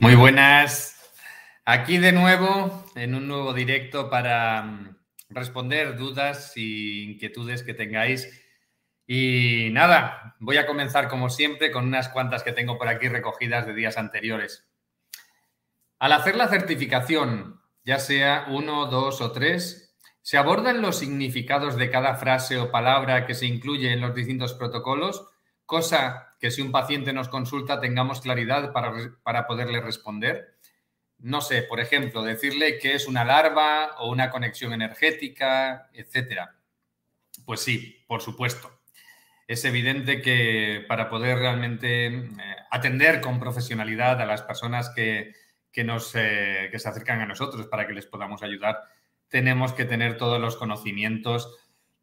Muy buenas. Aquí de nuevo en un nuevo directo para mm, responder dudas e inquietudes que tengáis. Y nada, voy a comenzar como siempre con unas cuantas que tengo por aquí recogidas de días anteriores. Al hacer la certificación, ya sea uno, dos o tres, se abordan los significados de cada frase o palabra que se incluye en los distintos protocolos, cosa que si un paciente nos consulta tengamos claridad para, para poderle responder no sé, por ejemplo, decirle que es una larva o una conexión energética, etcétera. Pues sí, por supuesto. Es evidente que para poder realmente eh, atender con profesionalidad a las personas que, nos, eh, que se acercan a nosotros para que les podamos ayudar, tenemos que tener todos los conocimientos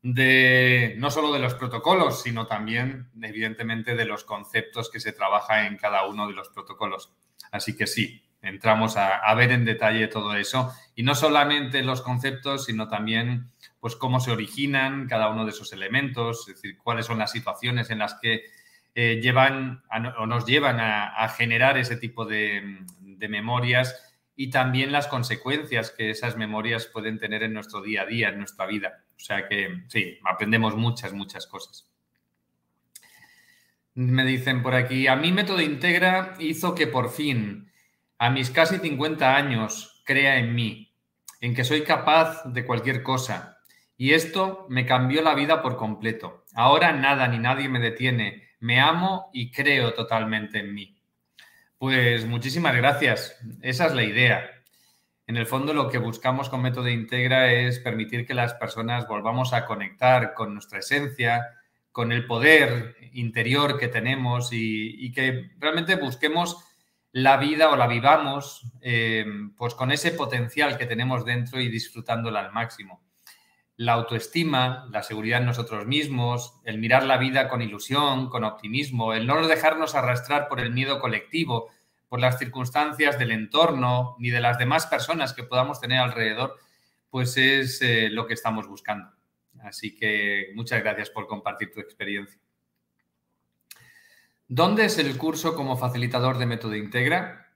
de no solo de los protocolos, sino también, evidentemente, de los conceptos que se trabaja en cada uno de los protocolos. Así que sí, entramos a, ver en detalle todo eso y no solamente los conceptos, sino también pues cómo se originan cada uno de esos elementos, es decir, cuáles son las situaciones en las que eh, llevan o nos llevan a, generar ese tipo de, de, memorias y también las consecuencias que esas memorias pueden tener en nuestro día a día, en nuestra vida. O sea que sí, aprendemos muchas, muchas cosas. Me dicen por aquí, a mí Método Integra hizo que por fin a mis casi 50 años, crea en mí, en que soy capaz de cualquier cosa. Y esto me cambió la vida por completo. Ahora nada ni nadie me detiene. Me amo y creo totalmente en mí. Pues muchísimas gracias. Esa es la idea. En el fondo lo que buscamos con Método Integra es permitir que las personas volvamos a conectar con nuestra esencia, con el poder interior que tenemos y, que realmente busquemos la vida o la vivamos eh, pues con ese potencial que tenemos dentro y disfrutándola al máximo. La autoestima, la seguridad en nosotros mismos, el mirar la vida con ilusión, con optimismo, el no dejarnos arrastrar por el miedo colectivo, por las circunstancias del entorno ni de las demás personas que podamos tener alrededor, pues es eh, lo que estamos buscando. Así que muchas gracias por compartir tu experiencia. ¿Dónde es el curso como facilitador de método Integra?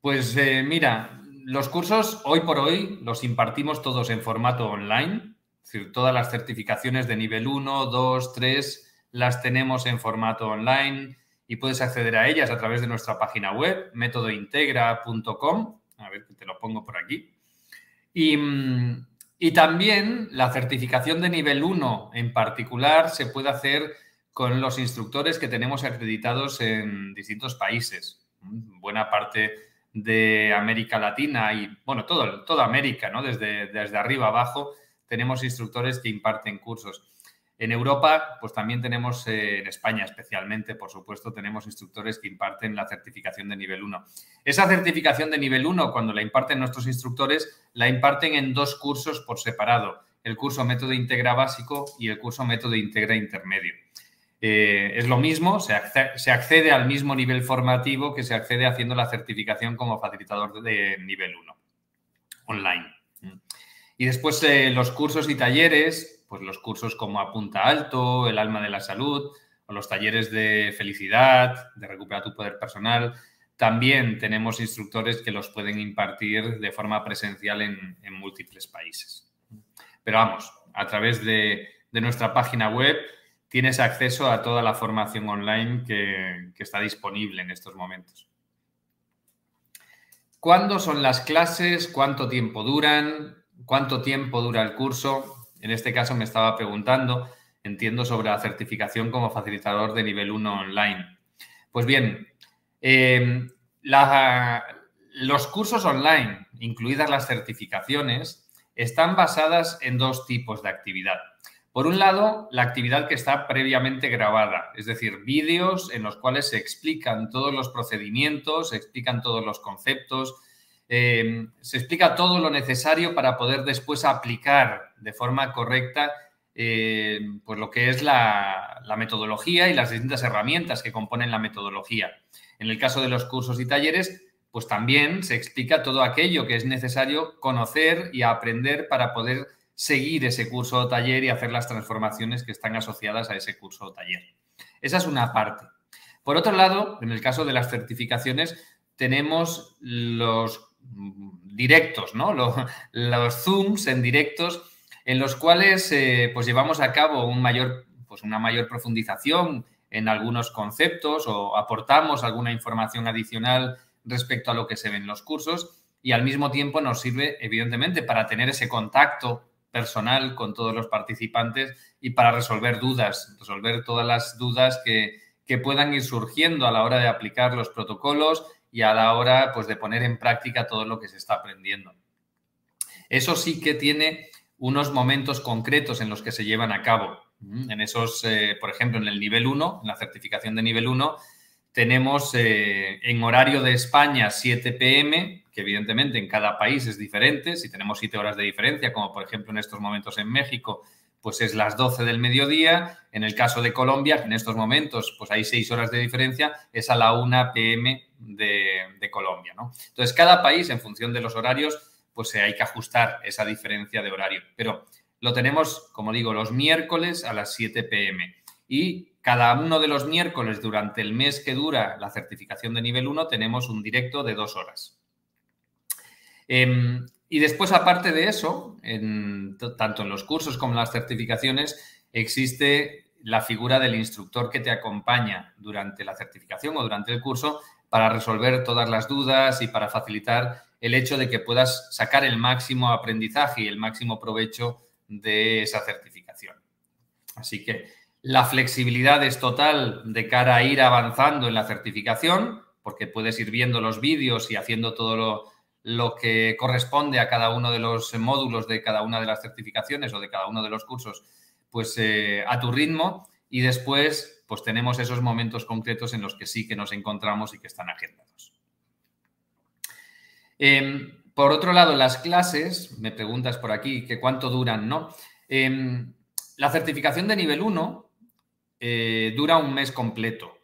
Pues eh, mira, los cursos hoy por hoy los impartimos todos en formato online, es decir, todas las certificaciones de nivel 1, 2, 3 las tenemos en formato online y puedes acceder a ellas a través de nuestra página web, métodointegra.com. A ver, te lo pongo por aquí. Y, mm, y también la certificación de nivel 1 en particular se puede hacer con los instructores que tenemos acreditados en distintos países. Buena parte de América Latina y, bueno, todo, toda América, ¿no? Desde, desde arriba abajo tenemos instructores que imparten cursos. En Europa, pues también tenemos, eh, en España especialmente, por supuesto, tenemos instructores que imparten la certificación de nivel 1. Esa certificación de nivel 1, cuando la imparten nuestros instructores, la imparten en dos cursos por separado, el curso Método Integra Básico y el curso Método Integra Intermedio. Eh, es lo mismo, se accede, al mismo nivel formativo que se accede haciendo la certificación como facilitador de nivel 1 online. Y después eh, los cursos y talleres, pues los cursos como Apunta Alto, El Alma de la Salud, o los talleres de felicidad, de recuperar tu poder personal, también tenemos instructores que los pueden impartir de forma presencial en, múltiples países. Pero vamos, a través de nuestra página web tienes acceso a toda la formación online que, está disponible en estos momentos. ¿Cuándo son las clases? ¿Cuánto tiempo duran? ¿Cuánto tiempo dura el curso? En este caso me estaba preguntando, entiendo, sobre la certificación como facilitador de nivel 1 online. Pues bien, em, los cursos online, incluidas las certificaciones, están basadas en dos tipos de actividad. Por un lado, la actividad que está previamente grabada, es decir, vídeos en los cuales se explican todos los procedimientos, se explican todos los conceptos, eh, se explica todo lo necesario para poder después aplicar de forma correcta eh, pues lo que es la, la, metodología y las distintas herramientas que componen la metodología. En el caso de los cursos y talleres, pues también se explica todo aquello que es necesario conocer y aprender para poder seguir ese curso o taller y hacer las transformaciones que están asociadas a ese curso o taller. Esa es una parte. Por otro lado, en el caso de las certificaciones, tenemos los directos, ¿no? Los, Zooms en directos en los cuales eh, pues llevamos a cabo un mayor, pues una mayor profundización en algunos conceptos o aportamos alguna información adicional respecto a lo que se ve en los cursos y al mismo tiempo nos sirve, evidentemente, para tener ese contacto personal con todos los participantes y para resolver dudas, resolver todas las dudas que, puedan ir surgiendo a la hora de aplicar los protocolos y a la hora pues, de poner en práctica todo lo que se está aprendiendo. Eso sí que tiene unos momentos concretos en los que se llevan a cabo. En esos, eh, por ejemplo, en el nivel 1, en la certificación de nivel 1, tenemos eh, en horario de España 7 pm, que evidentemente en cada país es diferente. Si tenemos 7 horas de diferencia, como por ejemplo en estos momentos en México, pues es las 12 del mediodía. En el caso de Colombia, que en estos momentos pues hay 6 horas de diferencia, es a la 1 pm de, Colombia. ¿no? Entonces, cada país, en función de los horarios, pues hay que ajustar esa diferencia de horario. Pero lo tenemos, como digo, los miércoles a las 7 pm. Y cada uno de los miércoles durante el mes que dura la certificación de nivel 1 tenemos un directo de dos horas. Em, y después, aparte de eso, tanto en los cursos como en las certificaciones, existe la figura del instructor que te acompaña durante la certificación o durante el curso para resolver todas las dudas y para facilitar el hecho de que puedas sacar el máximo aprendizaje y el máximo provecho de esa certificación. Así que la flexibilidad es total de cara a ir avanzando en la certificación, porque puedes ir viendo los vídeos y haciendo todo lo, que corresponde a cada uno de los módulos de cada una de las certificaciones o de cada uno de los cursos, pues eh, a tu ritmo. Y después, pues tenemos esos momentos concretos en los que sí que nos encontramos y que están agendados. Em, por otro lado, las clases, me preguntas por aquí que cuánto duran, ¿no? Em, la certificación de nivel 1 eh, dura un mes completo.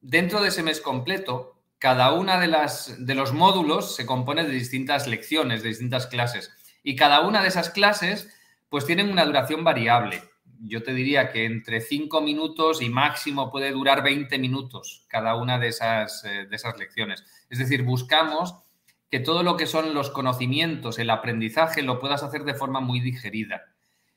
Dentro de ese mes completo, cada una de, las, de los módulos se compone de distintas lecciones, de distintas clases. Y cada una de esas clases, pues tienen una duración variable. Yo te diría que entre 5 minutos y máximo puede durar 20 minutos cada una de esas, eh, de esas lecciones. Es decir, buscamos que todo lo que son los conocimientos, el aprendizaje, lo puedas hacer de forma muy digerida.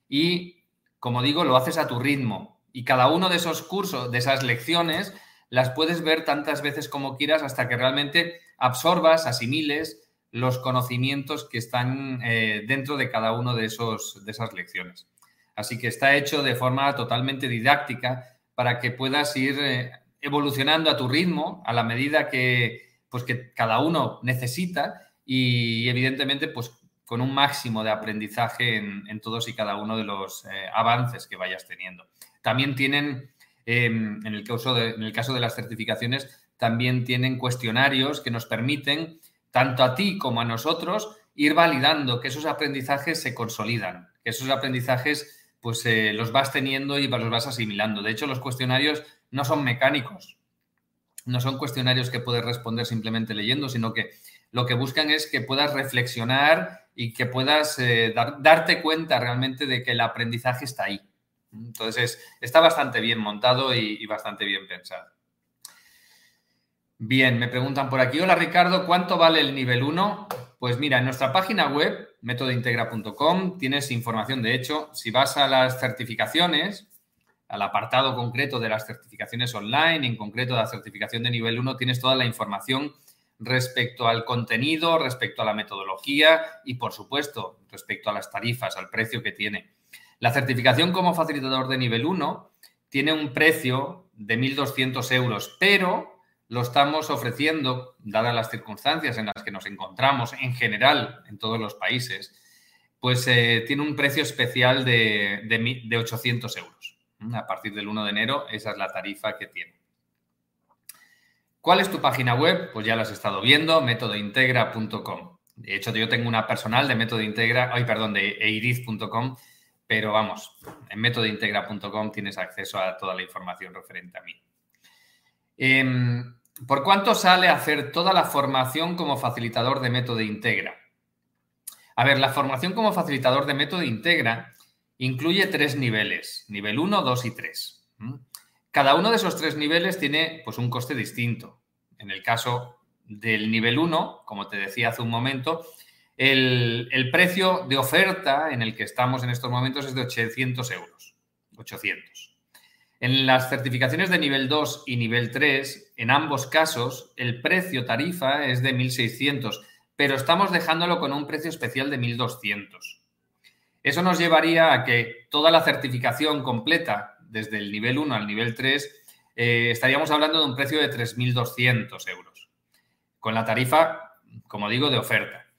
Y, como digo, lo haces a tu ritmo. Y cada uno de esos cursos, de esas lecciones, las puedes ver tantas veces como quieras hasta que realmente absorbas, asimiles los conocimientos que están eh, dentro de cada uno de, esos, de esas lecciones. Así que está hecho de forma totalmente didáctica para que puedas ir eh, evolucionando a tu ritmo a la medida que, pues, que cada uno necesita y evidentemente pues, con un máximo de aprendizaje en, todos y cada uno de los eh, avances que vayas teniendo. También tienen, em, en, el caso de, las certificaciones, también tienen cuestionarios que nos permiten, tanto a ti como a nosotros, ir validando que esos aprendizajes se consolidan, que esos aprendizajes pues eh, los vas teniendo y los vas asimilando. De hecho, los cuestionarios no son mecánicos, no son cuestionarios que puedes responder simplemente leyendo, sino que lo que buscan es que puedas reflexionar y que puedas eh, darte cuenta realmente de que el aprendizaje está ahí. Entonces, está bastante bien montado y, bastante bien pensado. Bien, me preguntan por aquí, hola Ricardo, ¿cuánto vale el nivel 1? Pues mira, en nuestra página web, métodointegra.com, tienes información. De hecho, si vas a las certificaciones, al apartado concreto de las certificaciones online, en concreto la certificación de nivel 1, tienes toda la información respecto al contenido, respecto a la metodología y, por supuesto, respecto a las tarifas, al precio que tiene. La certificación como facilitador de nivel 1 tiene un precio de 1.200 euros, pero lo estamos ofreciendo, dadas las circunstancias en las que nos encontramos en general en todos los países, pues eh, tiene un precio especial de, de 800 euros. A partir del 1 de enero, esa es la tarifa que tiene. ¿Cuál es tu página web? Pues ya lo has estado viendo, métodointegra.com. De hecho, yo tengo una personal de método integra, ay, perdón, de eiriz.com pero vamos, en métodointegra.com tienes acceso a toda la información referente a mí. Em, ¿Por cuánto sale hacer toda la formación como facilitador de método integra? A ver, la formación como facilitador de método integra incluye tres niveles, nivel 1, 2 y 3. Cada uno de esos tres niveles tiene pues, un coste distinto. En el caso del nivel 1, como te decía hace un momento, el, precio de oferta en el que estamos en estos momentos es de 800 euros. 800. En las certificaciones de nivel 2 y nivel 3, en ambos casos, el precio tarifa es de 1.600, pero estamos dejándolo con un precio especial de 1.200. Eso nos llevaría a que toda la certificación completa, desde el nivel 1 al nivel 3, eh, estaríamos hablando de un precio de 3.200 euros, con la tarifa, como digo, de oferta.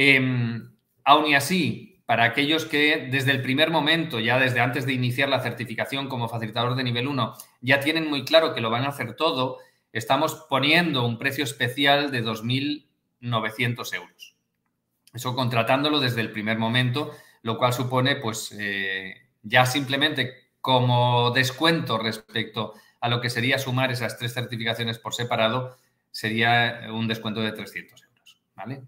Em, aún y así, para aquellos que desde el primer momento, ya desde antes de iniciar la certificación como facilitador de nivel 1, ya tienen muy claro que lo van a hacer todo, estamos poniendo un precio especial de 2.900 euros. Eso contratándolo desde el primer momento lo cual supone, pues, eh, ya simplemente como descuento respecto a lo que sería sumar esas tres certificaciones por separado, sería un descuento de 300 euros, ¿vale?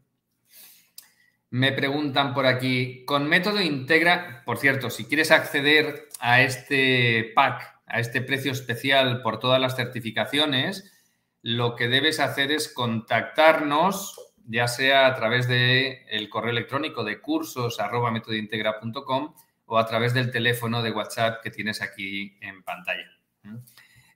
Me preguntan por aquí, con método integra, por cierto, si quieres acceder a este pack, a este precio especial por todas las certificaciones, lo que debes hacer es contactarnos ya sea a través del el correo electrónico de cursos arroba o a través del teléfono de WhatsApp que tienes aquí en pantalla.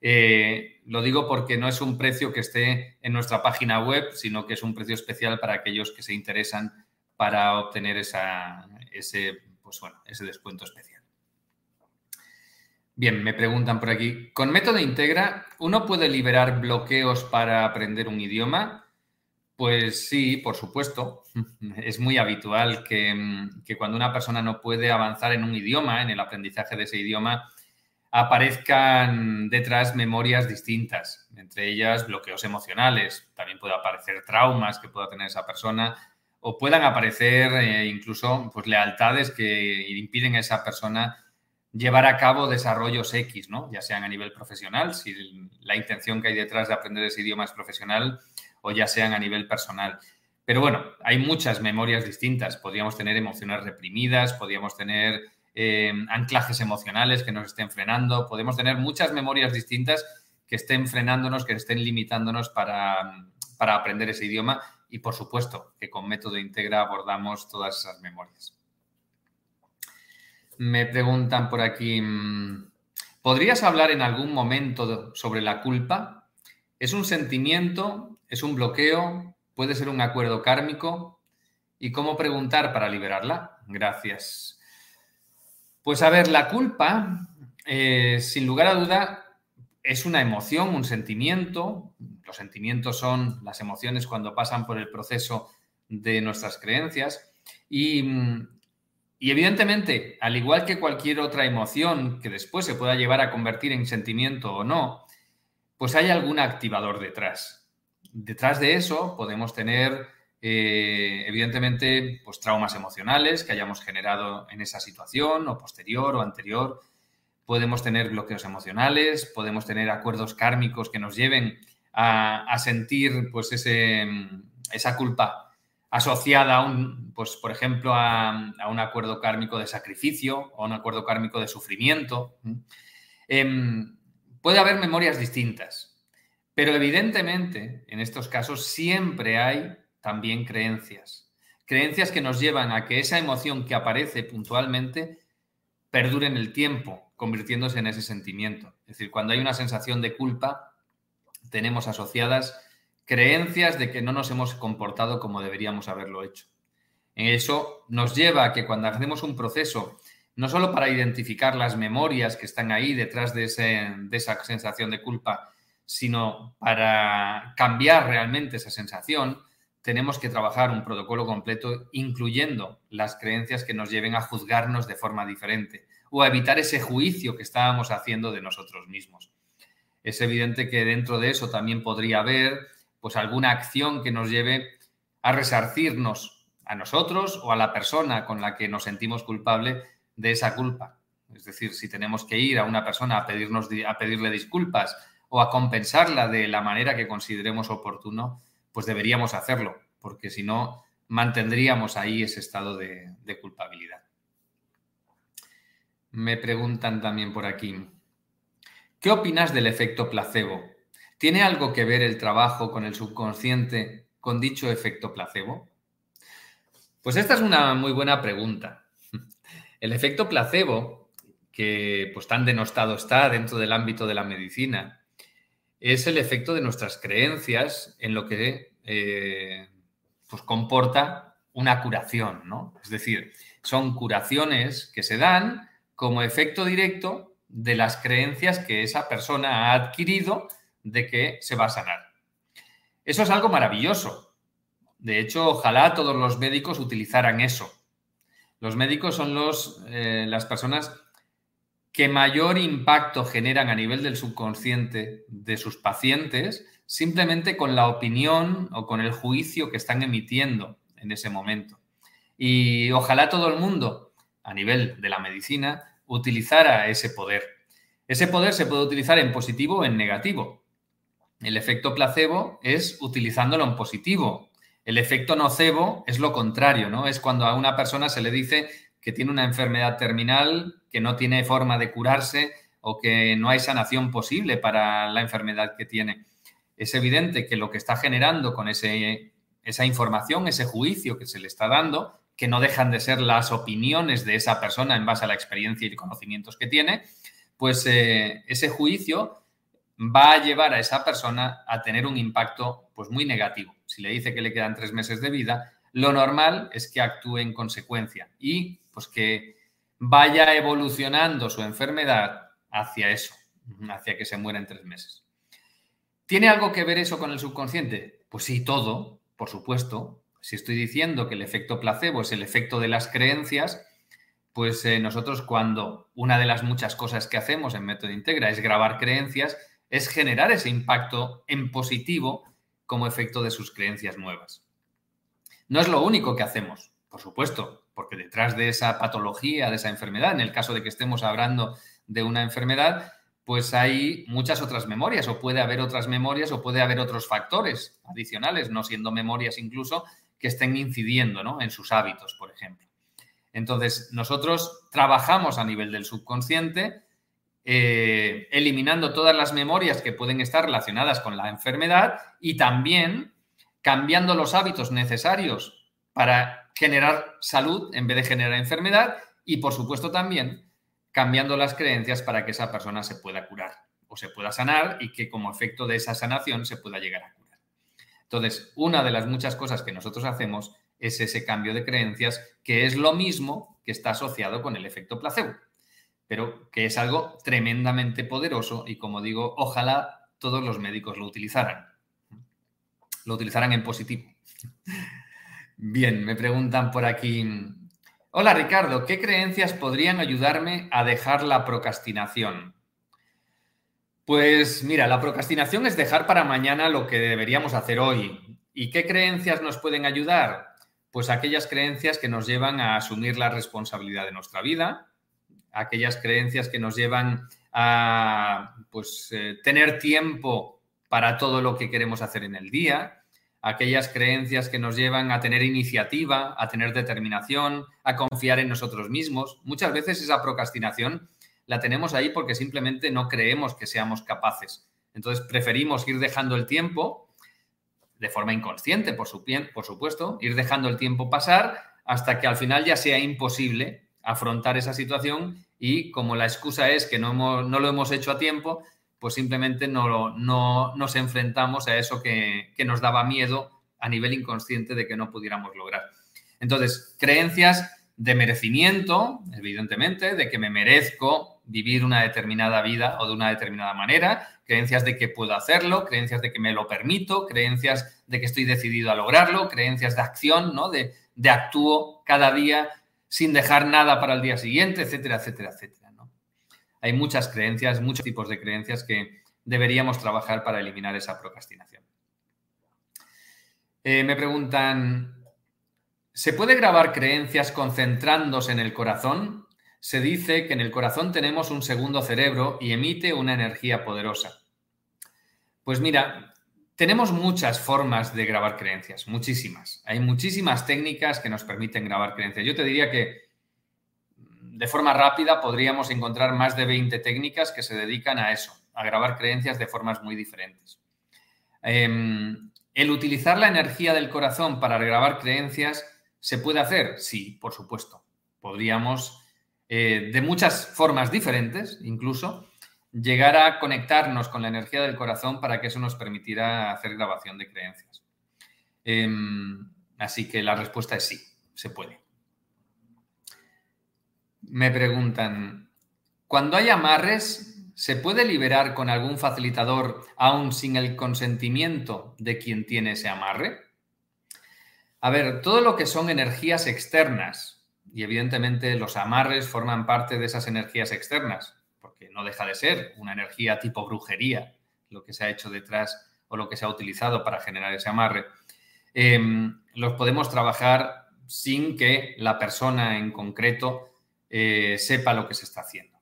Eh, lo digo porque no es un precio que esté en nuestra página web, sino que es un precio especial para aquellos que se interesan para obtener esa, ese, pues bueno, ese descuento especial. Bien, me preguntan por aquí, ¿con método integra uno puede liberar bloqueos para aprender un idioma? Pues sí, por supuesto. Es muy habitual mm, que, cuando una persona no puede avanzar en un idioma, en el aprendizaje de ese idioma, aparezcan detrás memorias distintas, entre ellas bloqueos emocionales, también puede aparecer traumas que pueda tener esa persona o puedan aparecer eh, incluso pues, lealtades que impiden a esa persona llevar a cabo desarrollos X, ¿no? ya sean a nivel profesional, si la intención que hay detrás de aprender ese idioma es profesional, o ya sean a nivel personal. Pero bueno, hay muchas memorias distintas. Podríamos tener emociones reprimidas, podríamos tener eh, anclajes emocionales que nos estén frenando, podemos tener muchas memorias distintas que estén frenándonos, que estén limitándonos para, para aprender ese idioma y por supuesto que con método integra abordamos todas esas memorias. Me preguntan por aquí, mm, ¿podrías hablar en algún momento sobre la culpa? Es un sentimiento ¿Es un bloqueo? ¿Puede ser un acuerdo kármico? ¿Y cómo preguntar para liberarla? Gracias. Pues a ver, la culpa, eh, sin lugar a duda, es una emoción, un sentimiento. Los sentimientos son las emociones cuando pasan por el proceso de nuestras creencias. Y, evidentemente, al igual que cualquier otra emoción que después se pueda llevar a convertir en sentimiento o no, pues hay algún activador detrás detrás de eso podemos tener, eh, evidentemente, pues, traumas emocionales que hayamos generado en esa situación o posterior o anterior. Podemos tener bloqueos emocionales, podemos tener acuerdos kármicos que nos lleven a, sentir pues, esa culpa asociada a un, pues, por ejemplo, a, un acuerdo kármico de sacrificio o a un acuerdo kármico de sufrimiento. Em, puede haber memorias distintas. Pero evidentemente, en estos casos siempre hay también creencias. Creencias que nos llevan a que esa emoción que aparece puntualmente perdure en el tiempo, convirtiéndose en ese sentimiento. Es decir, cuando hay una sensación de culpa, tenemos asociadas creencias de que no nos hemos comportado como deberíamos haberlo hecho. Eso nos lleva a que cuando hacemos un proceso, no solo para identificar las memorias que están ahí detrás de, de esa sensación de culpa, sino para cambiar realmente esa sensación, tenemos que trabajar un protocolo completo, incluyendo las creencias que nos lleven a juzgarnos de forma diferente o a evitar ese juicio que estábamos haciendo de nosotros mismos. Es evidente que dentro de eso también podría haber pues alguna acción que nos lleve a resarcirnos a nosotros o a la persona con la que nos sentimos culpable de esa culpa. Es decir, si tenemos que ir a una persona a, pedirnos, a pedirle disculpas o a compensarla de la manera que consideremos oportuno, pues deberíamos hacerlo, porque si no, mantendríamos ahí ese estado de, culpabilidad. Me preguntan también por aquí, ¿qué opinas del efecto placebo? ¿Tiene algo que ver el trabajo con el subconsciente con dicho efecto placebo? Pues esta es una muy buena pregunta. El efecto placebo, que pues tan denostado está dentro del ámbito de la medicina, es el efecto de nuestras creencias en lo que eh, pues comporta una curación, ¿no? Es decir, son curaciones que se dan como efecto directo de las creencias que esa persona ha adquirido de que se va a sanar. Eso es algo maravilloso. De hecho, ojalá todos los médicos utilizaran eso. Los médicos son los, eh, las personas que mayor impacto generan a nivel del subconsciente de sus pacientes simplemente con la opinión o con el juicio que están emitiendo en ese momento. Y ojalá todo el mundo, a nivel de la medicina, utilizara ese poder. Ese poder se puede utilizar en positivo o en negativo. El efecto placebo es utilizándolo en positivo. El efecto nocebo es lo contrario, ¿no? Es cuando a una persona se le dice que tiene una enfermedad terminal, que no tiene forma de curarse o que no hay sanación posible para la enfermedad que tiene. Es evidente que lo que está generando con ese, esa información, ese juicio que se le está dando, que no dejan de ser las opiniones de esa persona en base a la experiencia y conocimientos que tiene, pues eh, ese juicio va a llevar a esa persona a tener un impacto pues muy negativo. Si le dice que le quedan tres meses de vida, lo normal es que actúe en consecuencia y pues que vaya evolucionando su enfermedad hacia eso, hacia que se muera en tres meses. ¿Tiene algo que ver eso con el subconsciente? Pues sí, todo, por supuesto. Si estoy diciendo que el efecto placebo es el efecto de las creencias, pues eh, nosotros cuando una de las muchas cosas que hacemos en Método Integra es grabar creencias, es generar ese impacto en positivo como efecto de sus creencias nuevas. No es lo único que hacemos, por supuesto, porque detrás de esa patología, de esa enfermedad, en el caso de que estemos hablando de una enfermedad, pues hay muchas otras memorias o puede haber otras memorias o puede haber otros factores adicionales, no siendo memorias incluso, que estén incidiendo en sus hábitos, por ejemplo. Entonces, nosotros trabajamos a nivel del subconsciente, eh, eliminando todas las memorias que pueden estar relacionadas con la enfermedad y también cambiando los hábitos necesarios para generar salud en vez de generar enfermedad y, por supuesto, también cambiando las creencias para que esa persona se pueda curar o se pueda sanar y que como efecto de esa sanación se pueda llegar a curar. Entonces, una de las muchas cosas que nosotros hacemos es ese cambio de creencias, que es lo mismo que está asociado con el efecto placebo, pero que es algo tremendamente poderoso y como digo, ojalá todos los médicos lo utilizaran. Lo utilizaran en positivo. Bien, me preguntan por aquí, Hola Ricardo, ¿qué creencias podrían ayudarme a dejar la procrastinación? Pues mira, la procrastinación es dejar para mañana lo que deberíamos hacer hoy. ¿Y qué creencias nos pueden ayudar? Pues aquellas creencias que nos llevan a asumir la responsabilidad de nuestra vida, aquellas creencias que nos llevan a pues, eh, tener tiempo para todo lo que queremos hacer en el día, aquellas creencias que nos llevan a tener iniciativa, a tener determinación, a confiar en nosotros mismos. Muchas veces esa procrastinación la tenemos ahí porque simplemente no creemos que seamos capaces. Entonces preferimos ir dejando el tiempo, de forma inconsciente, por, por supuesto, ir dejando el tiempo pasar hasta que al final ya sea imposible afrontar esa situación y como la excusa es que no, no lo hemos hecho a tiempo, pues simplemente no, no nos enfrentamos a eso que, nos daba miedo a nivel inconsciente de que no pudiéramos lograr. Entonces, creencias de merecimiento, evidentemente, de que me merezco vivir una determinada vida o de una determinada manera, creencias de que puedo hacerlo, creencias de que me lo permito, creencias de que estoy decidido a lograrlo, creencias de acción, ¿no? De, de actúo cada día sin dejar nada para el día siguiente, etcétera, etcétera, etcétera hay muchas creencias, muchos tipos de creencias que deberíamos trabajar para eliminar esa procrastinación. Eh, me preguntan, ¿se puede grabar creencias concentrándose en el corazón? Se dice que en el corazón tenemos un segundo cerebro y emite una energía poderosa. Pues mira, tenemos muchas formas de grabar creencias, muchísimas. Hay muchísimas técnicas que nos permiten grabar creencias. Yo te diría que de forma rápida podríamos encontrar más de 20 técnicas que se dedican a eso, a grabar creencias de formas muy diferentes. Em, ¿El utilizar la energía del corazón para grabar creencias se puede hacer? Sí, por supuesto. Podríamos, eh, de muchas formas diferentes, incluso, llegar a conectarnos con la energía del corazón para que eso nos permitiera hacer grabación de creencias. Em, así que la respuesta es sí, se puede. Me preguntan, cuando hay amarres, ¿se puede liberar con algún facilitador aún sin el consentimiento de quien tiene ese amarre? A ver, todo lo que son energías externas, y evidentemente los amarres forman parte de esas energías externas, porque no deja de ser una energía tipo brujería, lo que se ha hecho detrás o lo que se ha utilizado para generar ese amarre, em, los podemos trabajar sin que la persona en concreto eh, sepa lo que se está haciendo.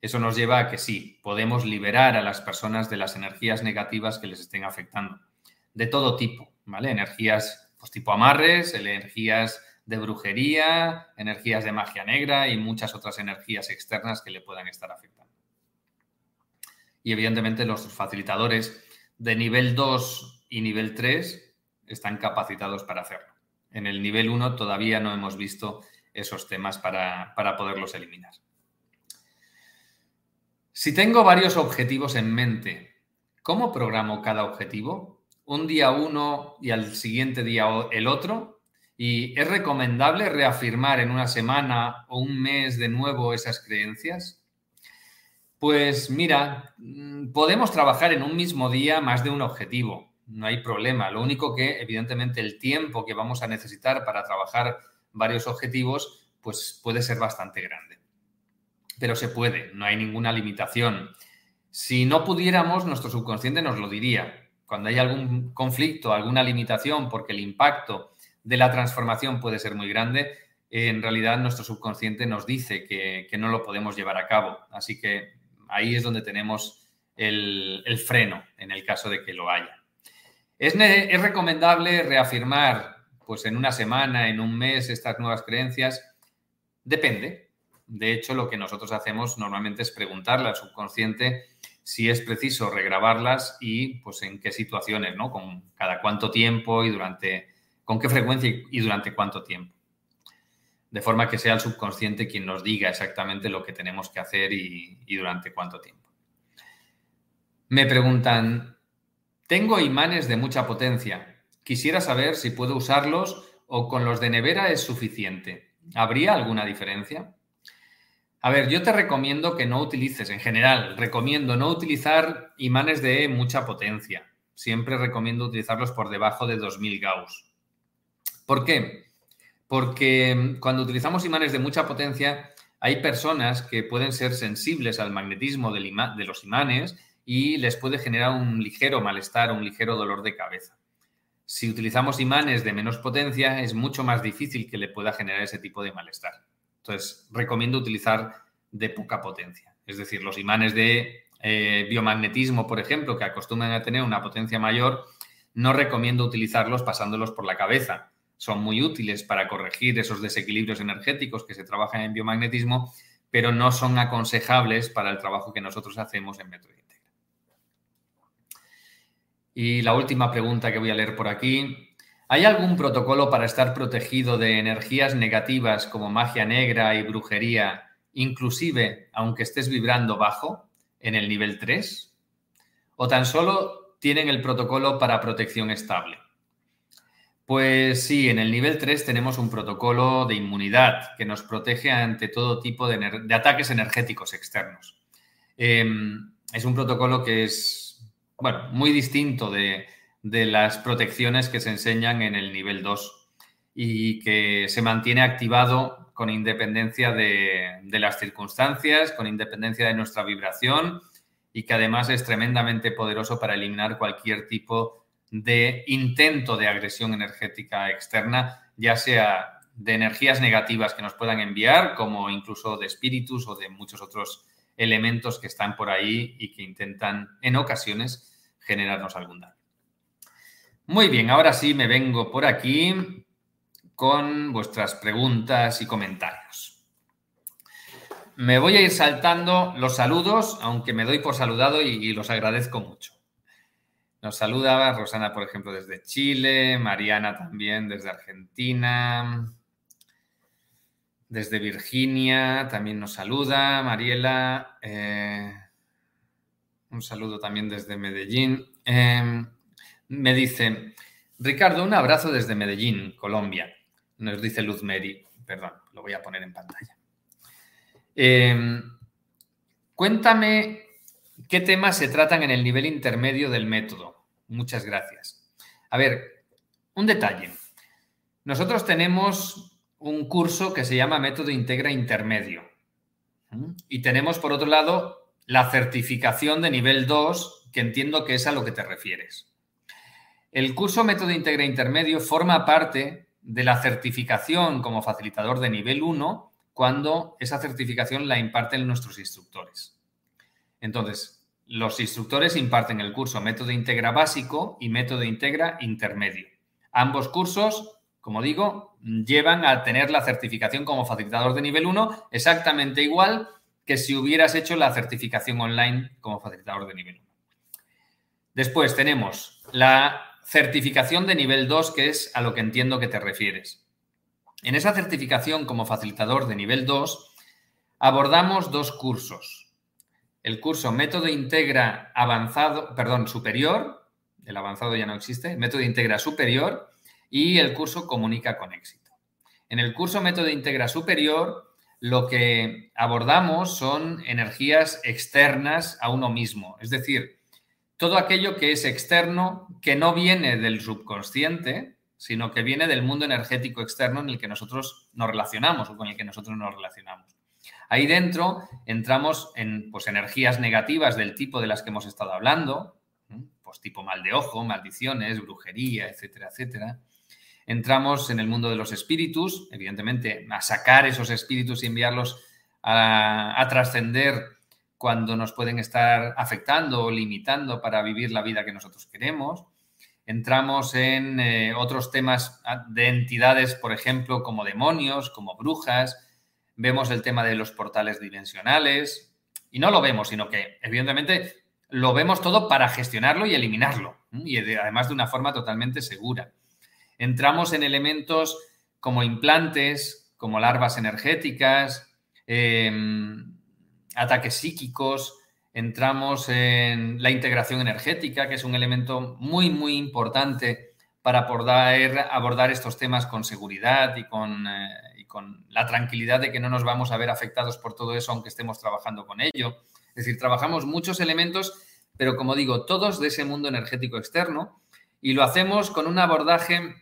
Eso nos lleva a que sí, podemos liberar a las personas de las energías negativas que les estén afectando, de todo tipo, ¿vale? Energías pues, tipo amarres, energías de brujería, energías de magia negra y muchas otras energías externas que le puedan estar afectando. Y evidentemente los facilitadores de nivel 2 y nivel 3 están capacitados para hacerlo. En el nivel 1 todavía no hemos visto esos temas para, poderlos eliminar. Si tengo varios objetivos en mente, ¿cómo programo cada objetivo? ¿Un día uno y al siguiente día el otro? ¿Y es recomendable reafirmar en una semana o un mes de nuevo esas creencias? Pues mira, mm, podemos trabajar en un mismo día más de un objetivo, no hay problema. Lo único que, evidentemente, el tiempo que vamos a necesitar para trabajar varios objetivos, pues puede ser bastante grande. Pero se puede, no hay ninguna limitación. Si no pudiéramos, nuestro subconsciente nos lo diría. Cuando hay algún conflicto, alguna limitación, porque el impacto de la transformación puede ser muy grande, en realidad nuestro subconsciente nos dice que, no lo podemos llevar a cabo. Así que ahí es donde tenemos el, freno en el caso de que lo haya. Es, es recomendable reafirmar pues en una semana, en un mes, estas nuevas creencias? Depende. De hecho, lo que nosotros hacemos normalmente es preguntarle al subconsciente si es preciso regrabarlas y pues en qué situaciones, ¿no? Con cada cuánto tiempo y durante, con qué frecuencia y durante cuánto tiempo. De forma que sea el subconsciente quien nos diga exactamente lo que tenemos que hacer y, durante cuánto tiempo. Me preguntan, tengo imanes de mucha potencia, Quisiera saber si puedo usarlos o con los de nevera es suficiente. ¿Habría alguna diferencia? A ver, yo te recomiendo que no utilices, en general, recomiendo no utilizar imanes de mucha potencia. Siempre recomiendo utilizarlos por debajo de 2000 Gauss. ¿Por qué? Porque cuando utilizamos imanes de mucha potencia, hay personas que pueden ser sensibles al magnetismo de los imanes y les puede generar un ligero malestar, un ligero dolor de cabeza. Si utilizamos imanes de menos potencia, es mucho más difícil que le pueda generar ese tipo de malestar. Entonces, recomiendo utilizar de poca potencia. Es decir, los imanes de eh, biomagnetismo, por ejemplo, que acostumbran a tener una potencia mayor, no recomiendo utilizarlos pasándolos por la cabeza. Son muy útiles para corregir esos desequilibrios energéticos que se trabajan en biomagnetismo, pero no son aconsejables para el trabajo que nosotros hacemos en Metro y la última pregunta que voy a leer por aquí. ¿Hay algún protocolo para estar protegido de energías negativas como magia negra y brujería, inclusive aunque estés vibrando bajo en el nivel 3? ¿O tan solo tienen el protocolo para protección estable? Pues sí, en el nivel 3 tenemos un protocolo de inmunidad que nos protege ante todo tipo de, ataques energéticos externos. Em, es un protocolo que es bueno, muy distinto de, las protecciones que se enseñan en el nivel 2 y que se mantiene activado con independencia de, las circunstancias, con independencia de nuestra vibración y que además es tremendamente poderoso para eliminar cualquier tipo de intento de agresión energética externa, ya sea de energías negativas que nos puedan enviar, como incluso de espíritus o de muchos otros elementos que están por ahí y que intentan en ocasiones generarnos algún daño. Muy bien, ahora sí me vengo por aquí con vuestras preguntas y comentarios. Me voy a ir saltando los saludos, aunque me doy por saludado y, los agradezco mucho. Nos saluda Rosana, por ejemplo, desde Chile, Mariana también desde Argentina, desde Virginia también nos saluda, Mariela, eh, un saludo también desde Medellín. Em, me dice, Ricardo, un abrazo desde Medellín, Colombia. Nos dice Luz Mary, perdón, lo voy a poner en pantalla. Em, cuéntame qué temas se tratan en el nivel intermedio del método. Muchas gracias. A ver, un detalle. Nosotros tenemos un curso que se llama Método Integra Intermedio. Y tenemos, por otro lado, la certificación de nivel 2, que entiendo que es a lo que te refieres. El curso Método Integra Intermedio forma parte de la certificación como facilitador de nivel 1 cuando esa certificación la imparten nuestros instructores. Entonces, los instructores imparten el curso Método Integra Básico y Método Integra Intermedio. Ambos cursos, como digo, llevan a tener la certificación como facilitador de nivel 1 exactamente igual que si hubieras hecho la certificación online como facilitador de nivel 1. Después tenemos la certificación de nivel 2, que es a lo que entiendo que te refieres. En esa certificación como facilitador de nivel 2, abordamos dos cursos. El curso Método Integra Avanzado, perdón, Superior, el avanzado ya no existe, Método Integra Superior y el curso Comunica con éxito. En el curso Método Integra Superior, lo que abordamos son energías externas a uno mismo, es decir, todo aquello que es externo, que no viene del subconsciente, sino que viene del mundo energético externo en el que nosotros nos relacionamos o con el que nosotros nos relacionamos. Ahí dentro entramos en pues, energías negativas del tipo de las que hemos estado hablando, pues tipo mal de ojo, maldiciones, brujería, etcétera, etcétera. Entramos en el mundo de los espíritus, evidentemente, a sacar esos espíritus y enviarlos a, trascender cuando nos pueden estar afectando o limitando para vivir la vida que nosotros queremos. Entramos en eh, otros temas ah, de entidades, por ejemplo, como demonios, como brujas. Vemos el tema de los portales dimensionales. Y no lo vemos, sino que, evidentemente, lo vemos todo para gestionarlo y eliminarlo. Y además de una forma totalmente segura. Entramos en elementos como implantes, como larvas energéticas, em, ataques psíquicos, entramos en la integración energética, que es un elemento muy, muy importante para poder abordar estos temas con seguridad y con, eh, con, la tranquilidad de que no nos vamos a ver afectados por todo eso, aunque estemos trabajando con ello. Es decir, trabajamos muchos elementos, pero como digo, todos de ese mundo energético externo, y lo hacemos con un abordaje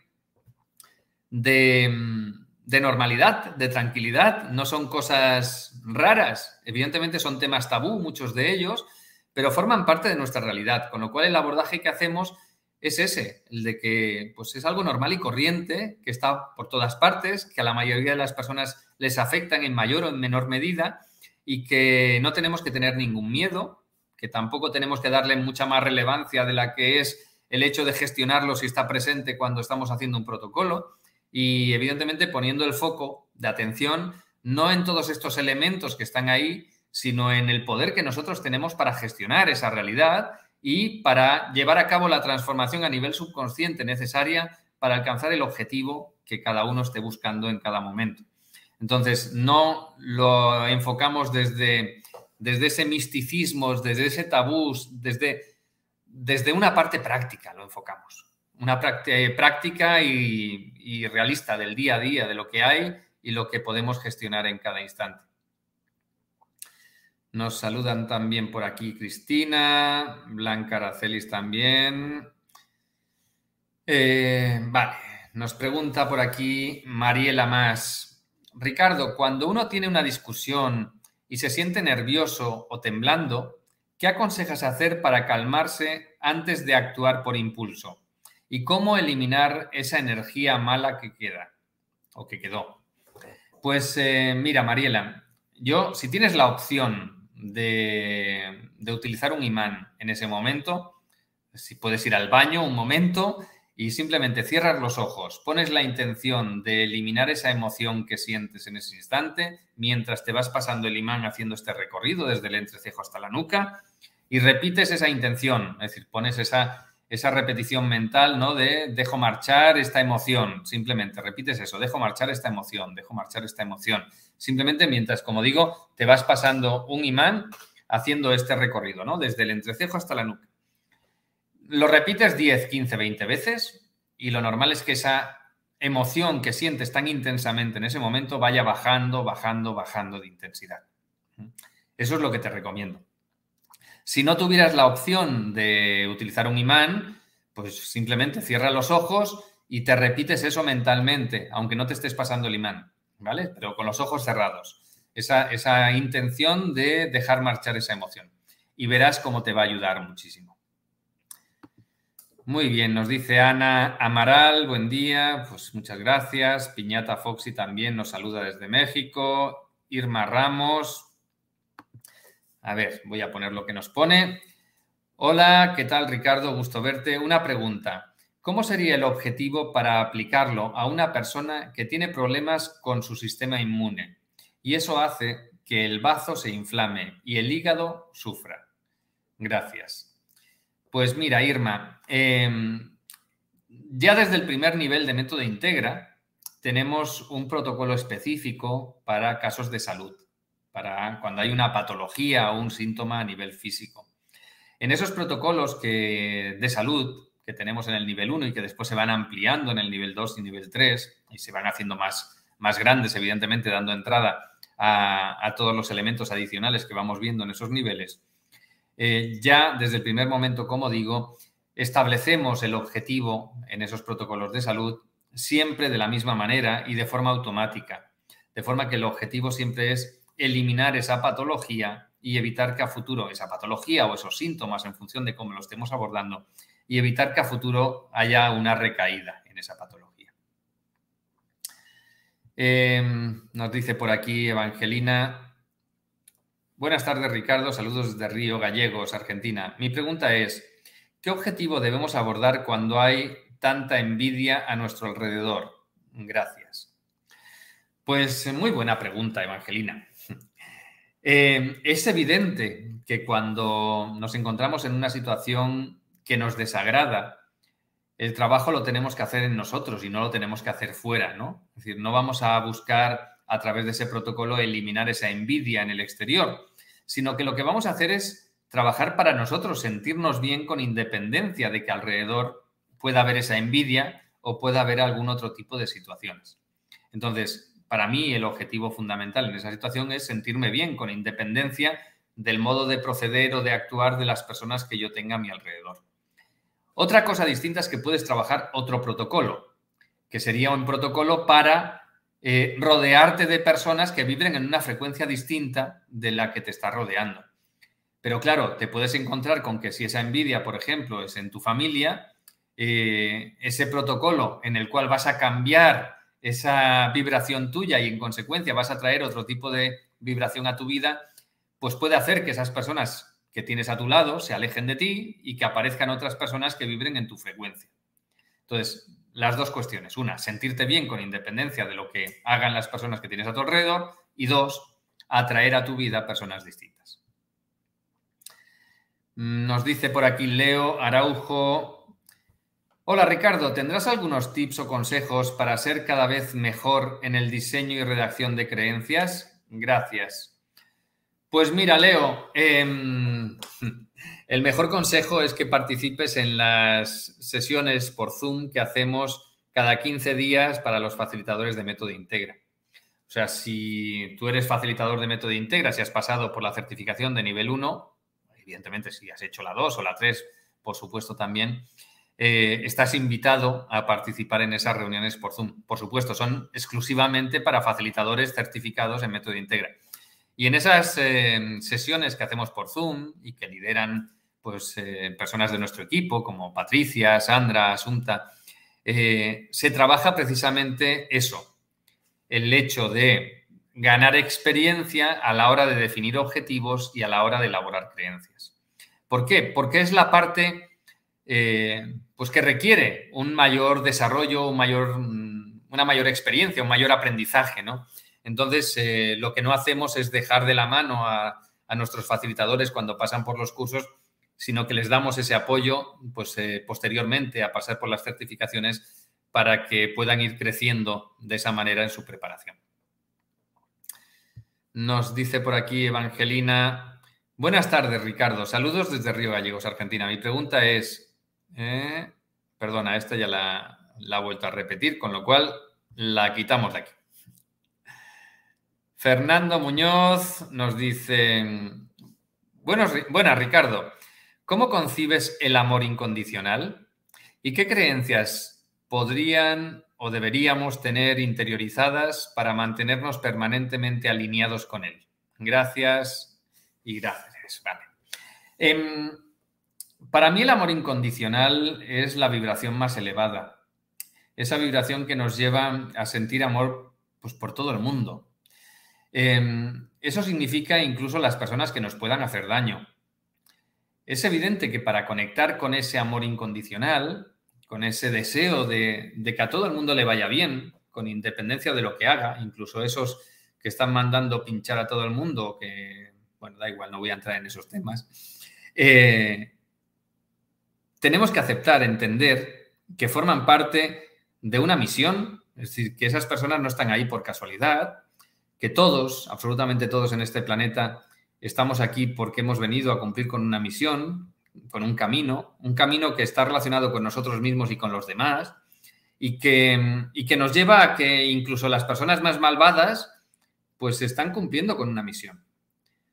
de de normalidad, de tranquilidad, no son cosas raras. Evidentemente son temas tabú, muchos de ellos, pero forman parte de nuestra realidad, con lo cual el abordaje que hacemos es ese, el de que pues es algo normal y corriente, que está por todas partes, que a la mayoría de las personas les afectan en mayor o en menor medida y que no tenemos que tener ningún miedo, que tampoco tenemos que darle mucha más relevancia de la que es el hecho de gestionarlo si está presente cuando estamos haciendo un protocolo. Y evidentemente poniendo el foco de atención no en todos estos elementos que están ahí, sino en el poder que nosotros tenemos para gestionar esa realidad y para llevar a cabo la transformación a nivel subconsciente necesaria para alcanzar el objetivo que cada uno esté buscando en cada momento. Entonces, no lo enfocamos desde, desde ese misticismo, desde ese tabú, desde, desde una parte práctica, lo enfocamos una práctica y, realista del día a día, de lo que hay y lo que podemos gestionar en cada instante. Nos saludan también por aquí Cristina, Blanca Aracelis también. Eh, vale, nos pregunta por aquí Mariela Más. Ricardo, cuando uno tiene una discusión y se siente nervioso o temblando, ¿qué aconsejas hacer para calmarse antes de actuar por impulso? y cómo eliminar esa energía mala que queda o que quedó. Pues eh, mira, Mariela, yo, si tienes la opción de, utilizar un imán en ese momento, si puedes ir al baño un momento y simplemente cierras los ojos, pones la intención de eliminar esa emoción que sientes en ese instante, mientras te vas pasando el imán haciendo este recorrido desde el entrecejo hasta la nuca, y repites esa intención, es decir, pones esa esa repetición mental, ¿no? De dejo marchar esta emoción. Simplemente repites eso, dejo marchar esta emoción, dejo marchar esta emoción. Simplemente mientras, como digo, te vas pasando un imán haciendo este recorrido, ¿no? Desde el entrecejo hasta la nuca. Lo repites 10, 15, 20 veces y lo normal es que esa emoción que sientes tan intensamente en ese momento vaya bajando, bajando, bajando de intensidad. Eso es lo que te recomiendo. Si no tuvieras la opción de utilizar un imán, pues simplemente cierra los ojos y te repites eso mentalmente, aunque no te estés pasando el imán, ¿vale? Pero con los ojos cerrados. Esa, esa intención de dejar marchar esa emoción. Y verás cómo te va a ayudar muchísimo. Muy bien, nos dice Ana Amaral, buen día, pues muchas gracias. Piñata Foxy también nos saluda desde México. Irma Ramos, a ver, voy a poner lo que nos pone. Hola, ¿qué tal Ricardo? Gusto verte. Una pregunta. ¿Cómo sería el objetivo para aplicarlo a una persona que tiene problemas con su sistema inmune? Y eso hace que el bazo se inflame y el hígado sufra. Gracias. Pues mira, Irma, em, ya desde el primer nivel de método Integra tenemos un protocolo específico para casos de salud para cuando hay una patología o un síntoma a nivel físico. En esos protocolos de salud que tenemos en el nivel 1 y que después se van ampliando en el nivel 2 y nivel 3 y se van haciendo más, más grandes, evidentemente, dando entrada a, todos los elementos adicionales que vamos viendo en esos niveles, eh, ya desde el primer momento, como digo, establecemos el objetivo en esos protocolos de salud siempre de la misma manera y de forma automática. De forma que el objetivo siempre es eliminar esa patología y evitar que a futuro esa patología o esos síntomas en función de cómo lo estemos abordando y evitar que a futuro haya una recaída en esa patología. Em, nos dice por aquí Evangelina. Buenas tardes Ricardo, saludos desde Río Gallegos, Argentina. Mi pregunta es, ¿qué objetivo debemos abordar cuando hay tanta envidia a nuestro alrededor? Gracias. Pues muy buena pregunta, Evangelina. Eh, es evidente que cuando nos encontramos en una situación que nos desagrada, el trabajo lo tenemos que hacer en nosotros y no lo tenemos que hacer fuera, ¿no? Es decir, no vamos a buscar a través de ese protocolo eliminar esa envidia en el exterior, sino que lo que vamos a hacer es trabajar para nosotros, sentirnos bien con independencia de que alrededor pueda haber esa envidia o pueda haber algún otro tipo de situaciones. Entonces, para mí el objetivo fundamental en esa situación es sentirme bien, con independencia del modo de proceder o de actuar de las personas que yo tenga a mi alrededor. Otra cosa distinta es que puedes trabajar otro protocolo, que sería un protocolo para eh, rodearte de personas que vibren en una frecuencia distinta de la que te está rodeando. Pero claro, te puedes encontrar con que si esa envidia, por ejemplo, es en tu familia, eh, ese protocolo en el cual vas a cambiar esa vibración tuya y en consecuencia vas a traer otro tipo de vibración a tu vida, pues puede hacer que esas personas que tienes a tu lado se alejen de ti y que aparezcan otras personas que vibren en tu frecuencia. Entonces, las dos cuestiones. Una, sentirte bien con independencia de lo que hagan las personas que tienes a tu alrededor. Y dos, atraer a tu vida personas distintas. Nos dice por aquí Leo Araujo, Hola Ricardo, ¿tendrás algunos tips o consejos para ser cada vez mejor en el diseño y redacción de creencias? Gracias. Pues mira, Leo, em, el mejor consejo es que participes en las sesiones por Zoom que hacemos cada 15 días para los facilitadores de método Integra. O sea, si tú eres facilitador de método Integra, si has pasado por la certificación de nivel 1, evidentemente si has hecho la 2 o la 3, por supuesto también, eh, estás invitado a participar en esas reuniones por Zoom. Por supuesto, son exclusivamente para facilitadores certificados en método Integra. Y en esas eh, sesiones que hacemos por Zoom y que lideran pues, eh, personas de nuestro equipo, como Patricia, Sandra, Asunta, se trabaja precisamente eso, el hecho de ganar experiencia a la hora de definir objetivos y a la hora de elaborar creencias. ¿Por qué? Porque es la parte eh, pues que requiere un mayor desarrollo, un mayor, mm, una mayor experiencia, un mayor aprendizaje, ¿no? Entonces, eh, lo que no hacemos es dejar de la mano a, nuestros facilitadores cuando pasan por los cursos, sino que les damos ese apoyo pues, eh, posteriormente a pasar por las certificaciones para que puedan ir creciendo de esa manera en su preparación. Nos dice por aquí Evangelina, buenas tardes Ricardo, saludos desde Río Gallegos, Argentina. Mi pregunta es, eh, perdona, esta ya la, la he vuelto a repetir, con lo cual la quitamos de aquí. Fernando Muñoz nos dice, buenas Ricardo, ¿cómo concibes el amor incondicional? ¿Y qué creencias podrían o deberíamos tener interiorizadas para mantenernos permanentemente alineados con él? Gracias y gracias. Em, para mí el amor incondicional es la vibración más elevada, esa vibración que nos lleva a sentir amor pues, por todo el mundo, Em, eso significa incluso las personas que nos puedan hacer daño. Es evidente que para conectar con ese amor incondicional, con ese deseo de, que a todo el mundo le vaya bien, con independencia de lo que haga, incluso esos que están mandando pinchar a todo el mundo, que, bueno, da igual, no voy a entrar en esos temas, eh, tenemos que aceptar, entender que forman parte de una misión, es decir, que esas personas no están ahí por casualidad, que todos, absolutamente todos en este planeta, estamos aquí porque hemos venido a cumplir con una misión, con un camino, un camino que está relacionado con nosotros mismos y con los demás, y que, y que nos lleva a que incluso las personas más malvadas, pues están cumpliendo con una misión.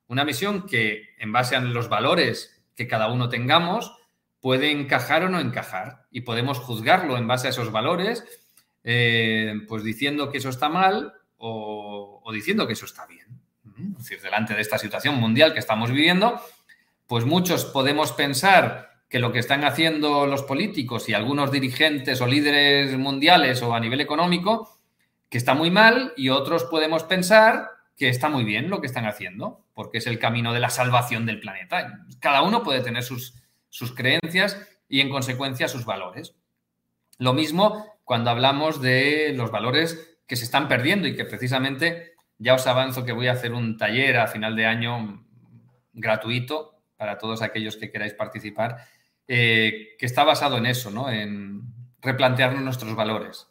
Una misión que, en base a los valores que cada uno tengamos, puede encajar o no encajar. Y podemos juzgarlo en base a esos valores, eh, pues diciendo que eso está mal o, diciendo que eso está bien. Es decir, delante de esta situación mundial que estamos viviendo, pues muchos podemos pensar que lo que están haciendo los políticos y algunos dirigentes o líderes mundiales o a nivel económico, que está muy mal y otros podemos pensar que está muy bien lo que están haciendo, porque es el camino de la salvación del planeta. Cada uno puede tener sus, sus creencias y en consecuencia sus valores. Lo mismo cuando hablamos de los valores que se están perdiendo y que precisamente ya os avanzo que voy a hacer un taller a final de año gratuito para todos aquellos que queráis participar, eh, que está basado en eso, ¿no? en replantearnos nuestros valores,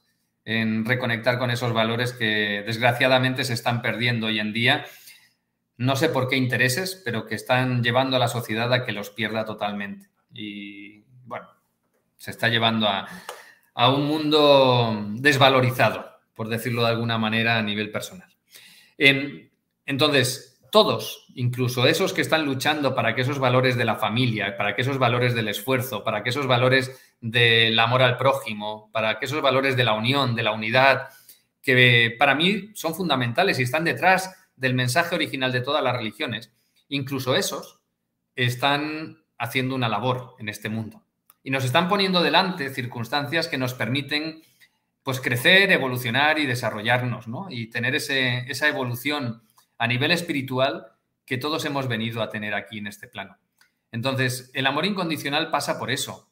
en reconectar con esos valores que desgraciadamente se están perdiendo hoy en día. No sé por qué intereses, pero que están llevando a la sociedad a que los pierda totalmente. Y bueno, se está llevando a, a un mundo desvalorizado por decirlo de alguna manera a nivel personal. entonces, todos, incluso esos que están luchando para que esos valores de la familia, para que esos valores del esfuerzo, para que esos valores del amor al prójimo, para que esos valores de la unión, de la unidad, que para mí son fundamentales y están detrás del mensaje original de todas las religiones, incluso esos están haciendo una labor en este mundo. Y nos están poniendo delante circunstancias que nos permiten pues crecer, evolucionar y desarrollarnos, ¿no? Y tener esa evolución a nivel espiritual que todos hemos venido a tener aquí en este plano. Entonces, el amor incondicional pasa por eso,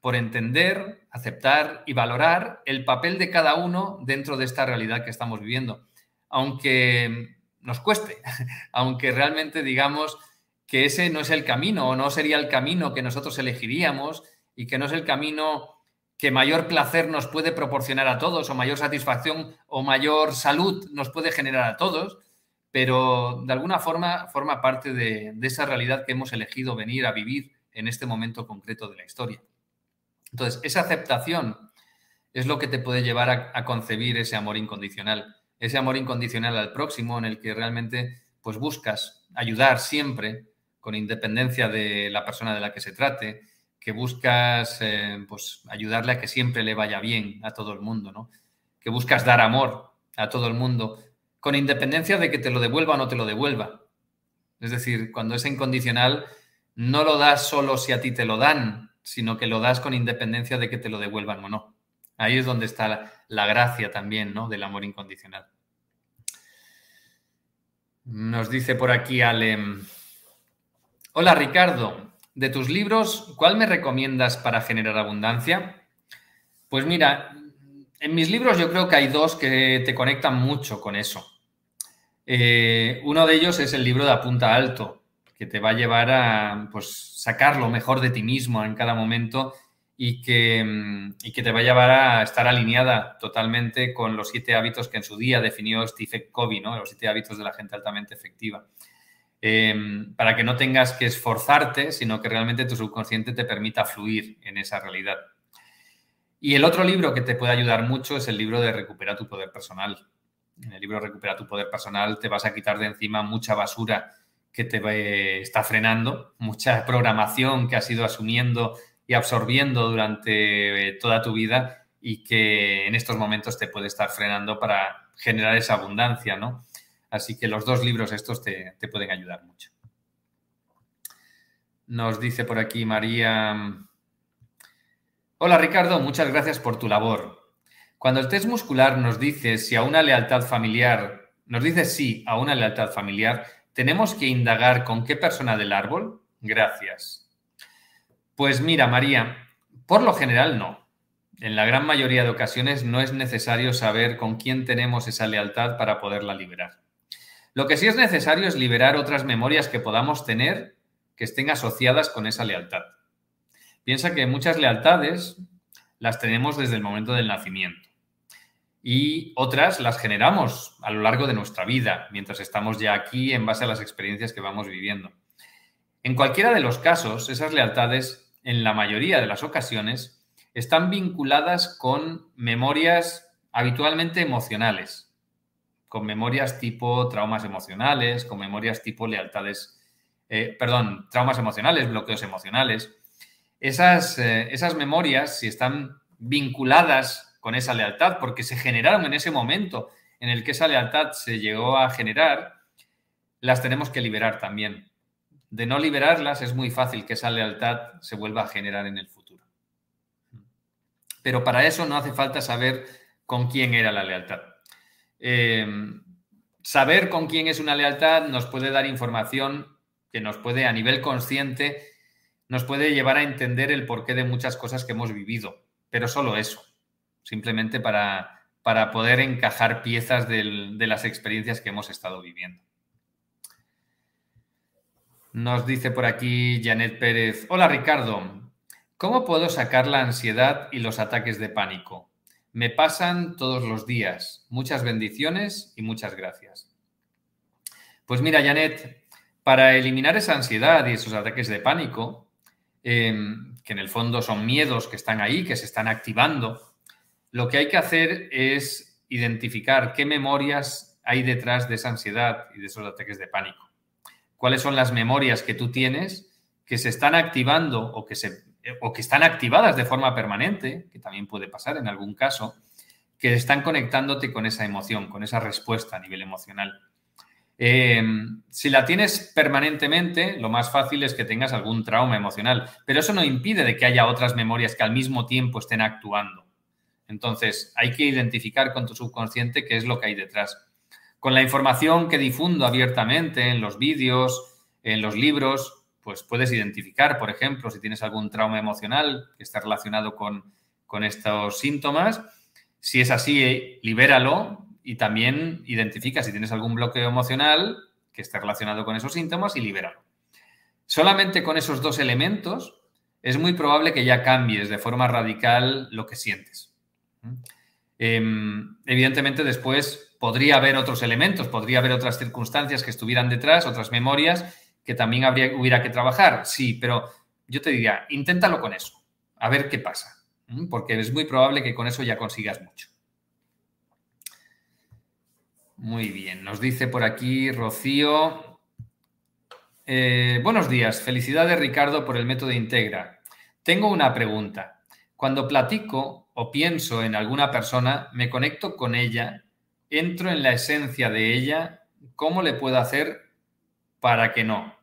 por entender, aceptar y valorar el papel de cada uno dentro de esta realidad que estamos viviendo. Aunque nos cueste, aunque realmente digamos que ese no es el camino o no sería el camino que nosotros elegiríamos y que no es el camino que mayor placer nos puede proporcionar a todos, o mayor satisfacción o mayor salud nos puede generar a todos, pero de alguna forma forma parte de, esa realidad que hemos elegido venir a vivir en este momento concreto de la historia. Entonces, esa aceptación es lo que te puede llevar a, concebir ese amor incondicional, ese amor incondicional al próximo en el que realmente pues buscas ayudar siempre con independencia de la persona de la que se trate, que buscas eh, pues, ayudarle a que siempre le vaya bien a todo el mundo, ¿no? Que buscas dar amor a todo el mundo, con independencia de que te lo devuelva o no te lo devuelva. Es decir, cuando es incondicional, no lo das solo si a ti te lo dan, sino que lo das con independencia de que te lo devuelvan o no. Ahí es donde está la, gracia también, ¿no? Del amor incondicional. Nos dice por aquí Ale. Hola Ricardo, de tus libros, ¿cuál me recomiendas para generar abundancia? Pues mira, en mis libros yo creo que hay dos que te conectan mucho con eso. Eh, uno de ellos es el libro de Apunta Alto, que te va a llevar a pues, sacar lo mejor de ti mismo en cada momento y que, mm, y que te va a llevar a estar alineada totalmente con los siete hábitos que en su día definió Steve Covey, ¿no? los siete hábitos de la gente altamente efectiva. Em, para que no tengas que esforzarte, sino que realmente tu subconsciente te permita fluir en esa realidad. Y el otro libro que te puede ayudar mucho es el libro de Recupera tu poder personal. En el libro Recupera tu poder personal te vas a quitar de encima mucha basura que te está frenando, mucha programación que has ido asumiendo absorbiendo durante eh, toda tu vida y que en estos momentos te puede estar frenando para generar esa abundancia, ¿no? Así que los dos libros estos te, pueden ayudar mucho. Nos dice por aquí María. Hola Ricardo, muchas gracias por tu labor. Cuando el test muscular nos dice si a una lealtad familiar, nos dice sí a una lealtad familiar, ¿tenemos que indagar con qué persona del árbol? Gracias. Pues mira, María, por lo general no. En la gran mayoría de ocasiones no es necesario saber con quién tenemos esa lealtad para poderla liberar. Lo que sí es necesario es liberar otras memorias que podamos tener que estén asociadas con esa lealtad. Piensa que muchas lealtades las tenemos desde el momento del nacimiento y otras las generamos a lo largo de nuestra vida, mientras estamos ya aquí en base a las experiencias que vamos viviendo. En cualquiera de los casos, esas lealtades, en la mayoría de las ocasiones, están vinculadas con memorias habitualmente emocionales, con memorias tipo traumas emocionales, con memorias tipo lealtades, eh, perdón, traumas emocionales, bloqueos emocionales. Esas, eh, esas memorias, si están vinculadas con esa lealtad, porque se generaron en ese momento en el que esa lealtad se llegó a generar, las tenemos que liberar también. De no liberarlas es muy fácil que esa lealtad se vuelva a generar en el futuro. Pero para eso no hace falta saber con quién era la lealtad. Eh, saber con quién es una lealtad nos puede dar información que nos puede, a nivel consciente, nos puede llevar a entender el porqué de muchas cosas que hemos vivido, pero solo eso, simplemente para, para poder encajar piezas de las experiencias que hemos estado viviendo. Nos dice por aquí Janet Pérez, hola Ricardo, ¿cómo puedo sacar la ansiedad y los ataques de pánico? Me pasan todos los días. Muchas bendiciones y muchas gracias. Pues mira, Janet, para eliminar esa ansiedad y esos ataques de pánico, em, que en el fondo son miedos que están ahí, que se están activando, lo que hay que hacer es identificar qué memorias hay detrás de esa ansiedad y de esos ataques de pánico. ¿Cuáles son las memorias que tú tienes que se están activando o que se o que están activadas de forma permanente, que también puede pasar en algún caso, que están conectándote con esa emoción, con esa respuesta a nivel emocional. Em, si la tienes permanentemente, lo más fácil es que tengas algún trauma emocional, pero eso no impide de que haya otras memorias que al mismo tiempo estén actuando. Entonces, hay que identificar con tu subconsciente qué es lo que hay detrás. Con la información que difundo abiertamente en los vídeos, en los libros, pues puedes identificar, por ejemplo, si tienes algún trauma emocional que está relacionado con, estos síntomas. Si es así, libéralo y también identifica si tienes algún bloqueo emocional que esté relacionado con esos síntomas y libéralo. Solamente con esos dos elementos es muy probable que ya cambies de forma radical lo que sientes. Em, evidentemente después podría haber otros elementos, podría haber otras circunstancias que estuvieran detrás, otras memorias que también habría, hubiera que trabajar, sí, pero yo te diría, inténtalo con eso, a ver qué pasa, porque es muy probable que con eso ya consigas mucho. Muy bien, nos dice por aquí Rocío. Eh, buenos días, felicidades Ricardo por el método Integra. Tengo una pregunta. Cuando platico o pienso en alguna persona, me conecto con ella, entro en la esencia de ella, ¿cómo le puedo hacer para que no.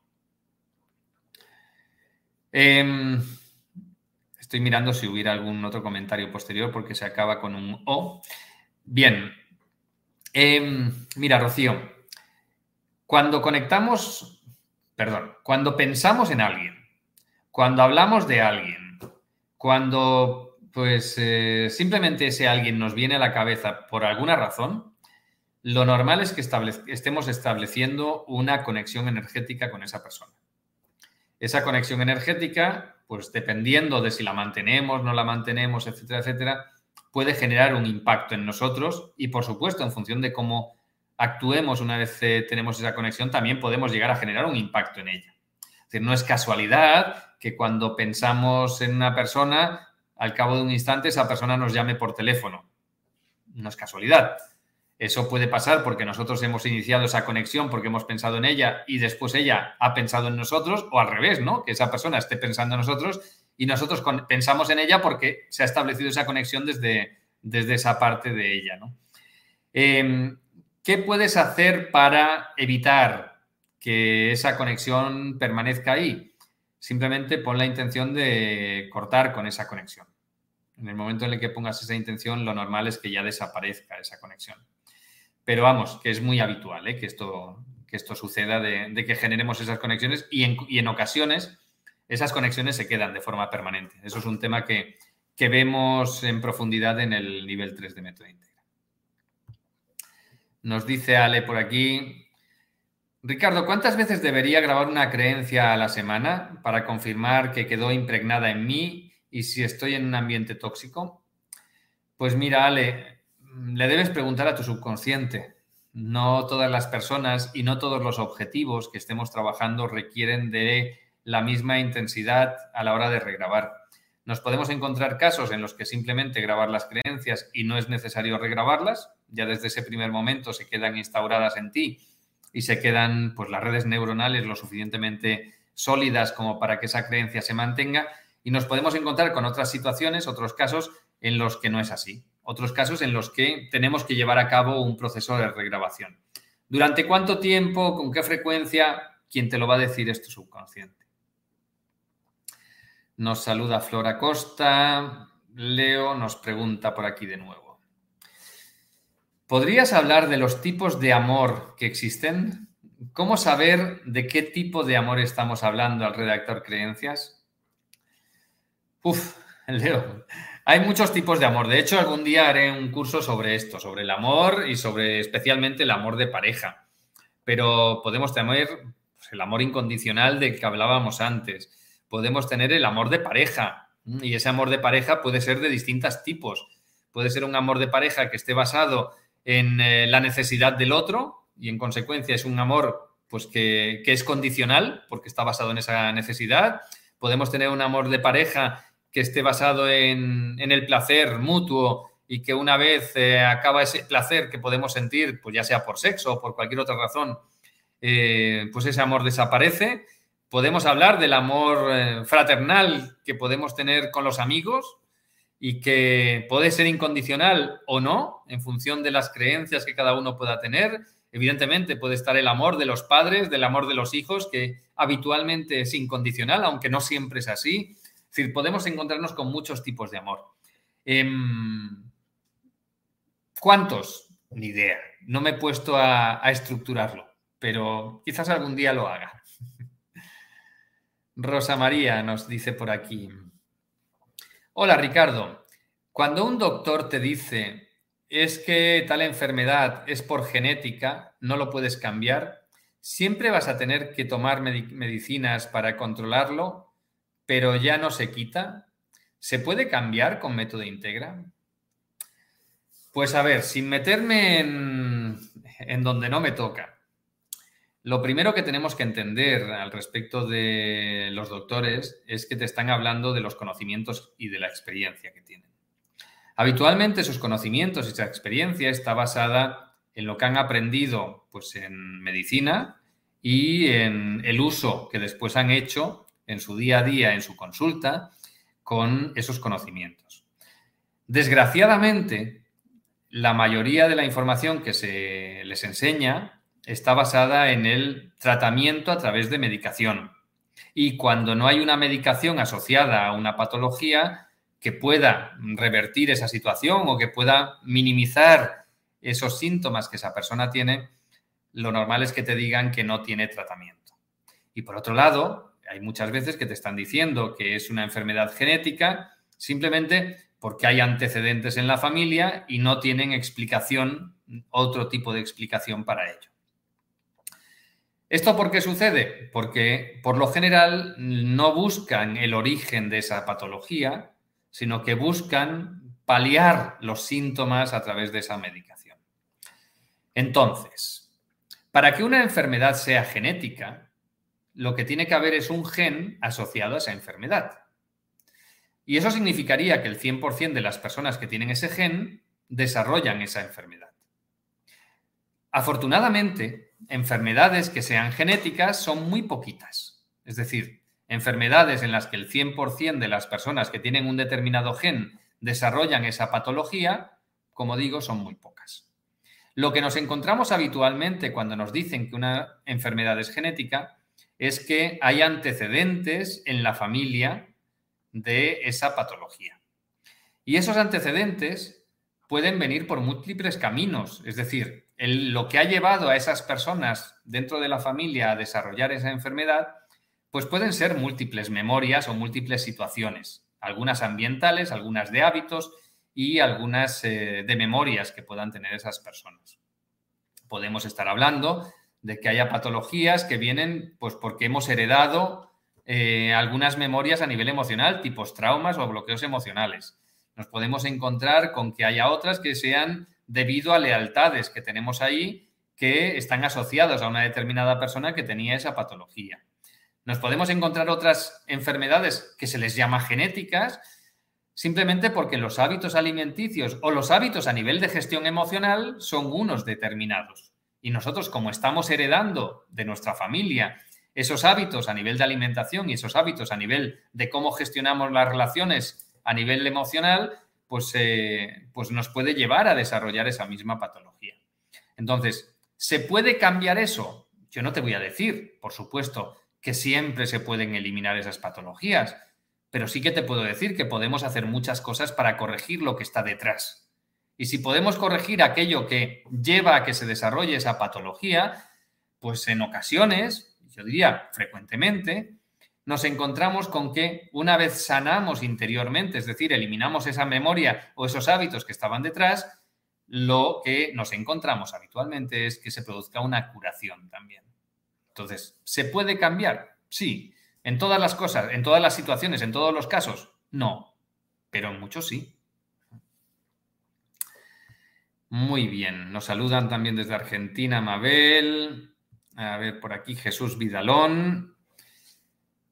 Em, estoy mirando si hubiera algún otro comentario posterior porque se acaba con un O. Bien. Em, mira, Rocío, cuando conectamos, perdón, cuando pensamos en alguien, cuando hablamos de alguien, cuando pues eh, simplemente ese alguien nos viene a la cabeza por alguna razón, lo normal es que estemos estableciendo una conexión energética con esa persona. esa conexión energética, pues dependiendo de si la mantenemos, no la mantenemos, etcétera, etcétera, puede generar un impacto en nosotros y, por supuesto, en función de cómo actuemos una vez eh, tenemos esa conexión, también podemos llegar a generar un impacto en ella. Es decir, no es casualidad que cuando pensamos en una persona, al cabo de un instante esa persona nos llame por teléfono. No es casualidad. Eso puede pasar porque nosotros hemos iniciado esa conexión porque hemos pensado en ella y después ella ha pensado en nosotros o al revés, ¿no? Que esa persona esté pensando en nosotros y nosotros pensamos en ella porque se ha establecido esa conexión desde, desde esa parte de ella. Em, ¿Qué puedes hacer para evitar que esa conexión permanezca ahí? Simplemente pon la intención de cortar con esa conexión. En el momento en el que pongas esa intención, lo normal es que ya desaparezca esa conexión. Pero vamos, que es muy habitual ¿eh? que, esto, que esto suceda, de, que generemos esas conexiones y en, ocasiones esas conexiones se quedan de forma permanente. Eso es un tema que, que vemos en profundidad en el nivel 3 de método nos dice Ale por aquí. Ricardo, ¿cuántas veces debería grabar una creencia a la semana para confirmar que quedó impregnada en mí y si estoy en un ambiente tóxico? Pues mira, Ale, le debes preguntar a tu subconsciente. No todas las personas y no todos los objetivos que estemos trabajando requieren de la misma intensidad a la hora de regrabar. Nos podemos encontrar casos en los que simplemente grabar las creencias y no es necesario regrabarlas, ya desde ese primer momento se quedan instauradas en ti y se quedan pues las redes neuronales lo suficientemente sólidas como para que esa creencia se mantenga y nos podemos encontrar con otras situaciones, otros casos en los que no es así, otros casos en los que tenemos que llevar a cabo un proceso de regrabación. ¿Durante cuánto tiempo? ¿Con qué frecuencia? ¿Quién te lo va a decir es subconsciente. Nos saluda Flora Costa. Leo nos pregunta por aquí de nuevo. ¿Podrías hablar de los tipos de amor que existen? ¿Cómo saber de qué tipo de amor estamos hablando al redactor creencias? Uf, Leo, hay muchos tipos de amor. De hecho, algún día haré un curso sobre esto, sobre el amor y sobre especialmente el amor de pareja. Pero podemos tener pues, el amor incondicional del que hablábamos antes. Podemos tener el amor de pareja. Y ese amor de pareja puede ser de distintos tipos. Puede ser un amor de pareja que esté basado en eh, la necesidad del otro y en consecuencia es un amor pues que, es condicional porque está basado en esa necesidad. Podemos tener un amor de pareja que esté basado en, el placer mutuo y que una vez eh, acaba ese placer que podemos sentir, pues ya sea por sexo o por cualquier otra razón, eh, pues ese amor desaparece. Podemos hablar del amor fraternal que podemos tener con los amigos, y que puede ser incondicional o no, en función de las creencias que cada uno pueda tener. Evidentemente puede estar el amor de los padres, del amor de los hijos, que habitualmente es incondicional, aunque no siempre es así. Es decir, podemos encontrarnos con muchos tipos de amor. Em, ¿Cuántos? Ni idea. No me he puesto a, a estructurarlo, pero quizás algún día lo haga. Rosa María nos dice por aquí. Hola Ricardo, cuando un doctor te dice es que tal enfermedad es por genética, no lo puedes cambiar, siempre vas a tener que tomar medicinas para controlarlo, pero ya no se quita. ¿Se puede cambiar con método integra? Pues a ver, sin meterme en, en donde no me toca. Lo primero que tenemos que entender al respecto de los doctores es que te están hablando de los conocimientos y de la experiencia que tienen. Habitualmente sus conocimientos y esa experiencia está basada en lo que han aprendido pues, en medicina y en el uso que después han hecho en su día a día, en su consulta, con esos conocimientos. Desgraciadamente, la mayoría de la información que se les enseña está basada en el tratamiento a través de medicación. Y cuando no hay una medicación asociada a una patología que pueda revertir esa situación o que pueda minimizar esos síntomas que esa persona tiene, lo normal es que te digan que no tiene tratamiento. Y por otro lado, hay muchas veces que te están diciendo que es una enfermedad genética simplemente porque hay antecedentes en la familia y no tienen explicación, otro tipo de explicación para ello. ¿Esto por qué sucede? Porque por lo general no buscan el origen de esa patología, sino que buscan paliar los síntomas a través de esa medicación. Entonces, para que una enfermedad sea genética, lo que tiene que haber es un gen asociado a esa enfermedad. Y eso significaría que el 100% de las personas que tienen ese gen desarrollan esa enfermedad. Afortunadamente, enfermedades que sean genéticas son muy poquitas. Es decir, enfermedades en las que el 100% de las personas que tienen un determinado gen desarrollan esa patología, como digo, son muy pocas. Lo que nos encontramos habitualmente cuando nos dicen que una enfermedad es genética es que hay antecedentes en la familia de esa patología. Y esos antecedentes pueden venir por múltiples caminos, es decir, lo que ha llevado a esas personas dentro de la familia a desarrollar esa enfermedad, pues pueden ser múltiples memorias o múltiples situaciones, algunas ambientales, algunas de hábitos y algunas eh, de memorias que puedan tener esas personas. Podemos estar hablando de que haya patologías que vienen pues porque hemos heredado eh, algunas memorias a nivel emocional, tipos traumas o bloqueos emocionales. Nos podemos encontrar con que haya otras que sean debido a lealtades que tenemos ahí que están asociados a una determinada persona que tenía esa patología. Nos podemos encontrar otras enfermedades que se les llama genéticas, simplemente porque los hábitos alimenticios o los hábitos a nivel de gestión emocional son unos determinados. Y nosotros, como estamos heredando de nuestra familia esos hábitos a nivel de alimentación y esos hábitos a nivel de cómo gestionamos las relaciones a nivel emocional, pues, eh, pues nos puede llevar a desarrollar esa misma patología. Entonces, ¿se puede cambiar eso? Yo no te voy a decir, por supuesto, que siempre se pueden eliminar esas patologías, pero sí que te puedo decir que podemos hacer muchas cosas para corregir lo que está detrás. Y si podemos corregir aquello que lleva a que se desarrolle esa patología, pues en ocasiones yo diría frecuentemente, nos encontramos con que una vez sanamos interiormente, es decir, eliminamos esa memoria o esos hábitos que estaban detrás, lo que nos encontramos habitualmente es que se produzca una curación también. Entonces, ¿se puede cambiar? Sí. ¿En todas las cosas, en todas las situaciones, en todos los casos? No. Pero en muchos sí. Muy bien. Nos saludan también desde Argentina, Mabel. A ver, por aquí Jesús Vidalón.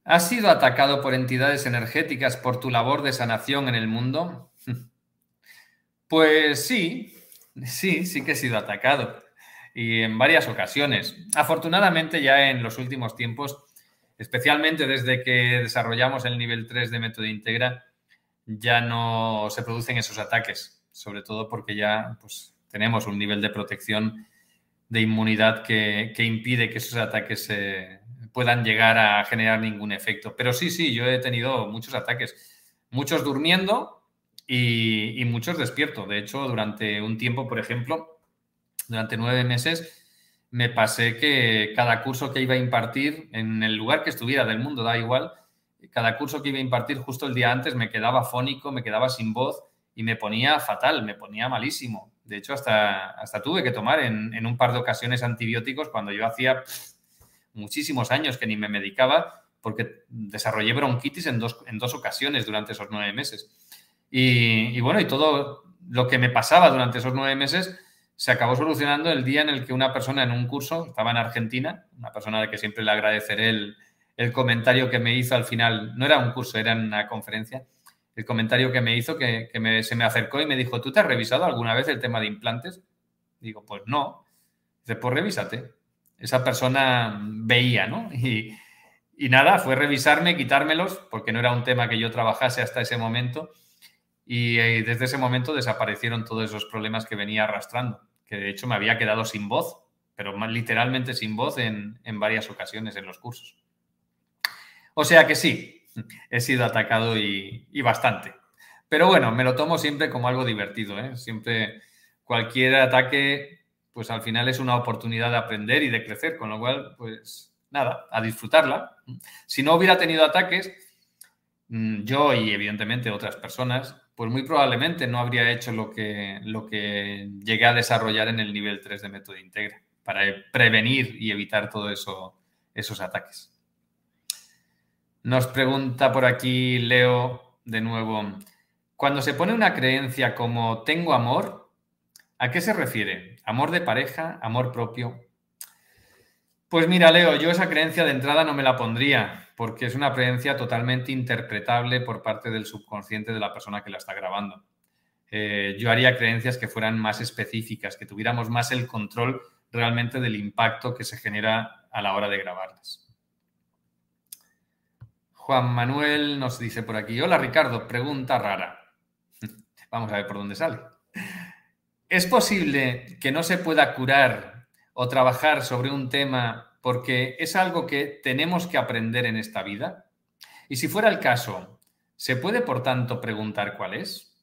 ¿Has sido atacado por entidades energéticas por tu labor de sanación en el mundo? Pues sí, sí, sí que he sido atacado. Y en varias ocasiones. Afortunadamente ya en los últimos tiempos, especialmente desde que desarrollamos el nivel 3 de método integra, ya no se producen esos ataques, sobre todo porque ya pues, tenemos un nivel de protección de inmunidad que, impide que esos ataques puedan llegar a generar ningún efecto. Pero sí, sí, yo he tenido muchos ataques, muchos durmiendo y, muchos despierto. De hecho, durante un tiempo, por ejemplo, durante nueve meses, me pasé que cada curso que iba a impartir, en el lugar que estuviera del mundo, da igual, cada curso que iba a impartir justo el día antes me quedaba fónico, me quedaba sin voz y me ponía fatal, me ponía malísimo. De hecho, hasta, hasta tuve que tomar en, un par de ocasiones antibióticos cuando yo hacía muchísimos años que ni me medicaba porque desarrollé bronquitis en dos, en dos ocasiones durante esos nueve meses. Y, bueno, y todo lo que me pasaba durante esos nueve meses se acabó solucionando el día en el que una persona en un curso, estaba en Argentina, una persona de que siempre le agradeceré el, el comentario que me hizo al final, no era un curso, era una conferencia, el comentario que me hizo, que, se me acercó y me dijo, ¿tú te has revisado alguna vez el tema de implantes? Digo, pues no. Dice, pues revísate. Esa persona veía, ¿no? Y, nada, fue revisarme, quitármelos, porque no era un tema que yo trabajase hasta ese momento. Y eh, desde ese momento desaparecieron todos esos problemas que venía arrastrando, que de hecho me había quedado sin voz, pero literalmente sin voz en, en varias ocasiones en los cursos. O sea que sí, he sido atacado y, bastante. Pero bueno, me lo tomo siempre como algo divertido. ¿eh? Siempre cualquier ataque, pues al final es una oportunidad de aprender y de crecer, con lo cual, pues nada, a disfrutarla. Si no hubiera tenido ataques, mm, yo y evidentemente otras personas, pues muy probablemente no habría hecho lo que, lo que llegué a desarrollar en el nivel 3 de método integra. para prevenir y evitar todo eso, esos ataques. Nos pregunta por aquí Leo de nuevo, cuando se pone una creencia como tengo amor, ¿a qué se refiere? ¿Amor de pareja? ¿Amor propio? Pues mira, Leo, yo esa creencia de entrada no me la pondría, porque es una creencia totalmente interpretable por parte del subconsciente de la persona que la está grabando. Eh, yo haría creencias que fueran más específicas, que tuviéramos más el control realmente del impacto que se genera a la hora de grabarlas. Juan Manuel nos dice por aquí, hola Ricardo, pregunta rara. Vamos a ver por dónde sale. ¿Es posible que no se pueda curar o trabajar sobre un tema porque es algo que tenemos que aprender en esta vida? Y si fuera el caso, ¿se puede, por tanto, preguntar cuál es?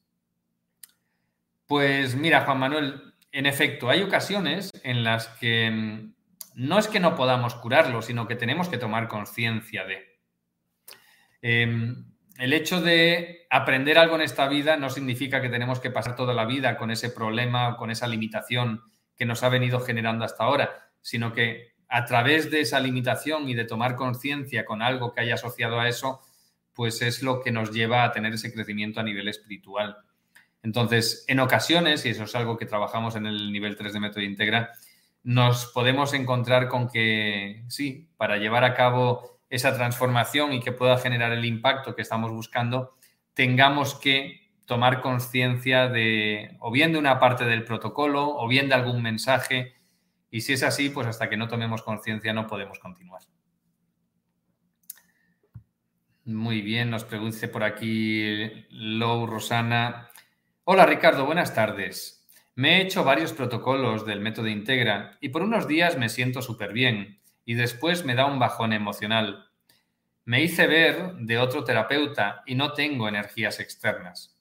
Pues mira, Juan Manuel, en efecto, hay ocasiones en las que mm, no es que no podamos curarlo, sino que tenemos que tomar conciencia de. Em, el hecho de aprender algo en esta vida no significa que tenemos que pasar toda la vida con ese problema o con esa limitación que nos ha venido generando hasta ahora, sino que a través de esa limitación y de tomar conciencia con algo que haya asociado a eso, pues es lo que nos lleva a tener ese crecimiento a nivel espiritual. Entonces, en ocasiones, y eso es algo que trabajamos en el nivel 3 de método integra, nos podemos encontrar con que sí, para llevar a cabo esa transformación y que pueda generar el impacto que estamos buscando, tengamos que tomar conciencia de o bien de una parte del protocolo o bien de algún mensaje. Y si es así, pues hasta que no tomemos conciencia no podemos continuar. Muy bien, nos pregunte por aquí Lou Rosana. Hola Ricardo, buenas tardes. Me he hecho varios protocolos del método Integra y por unos días me siento súper bien y después me da un bajón emocional. Me hice ver de otro terapeuta y no tengo energías externas.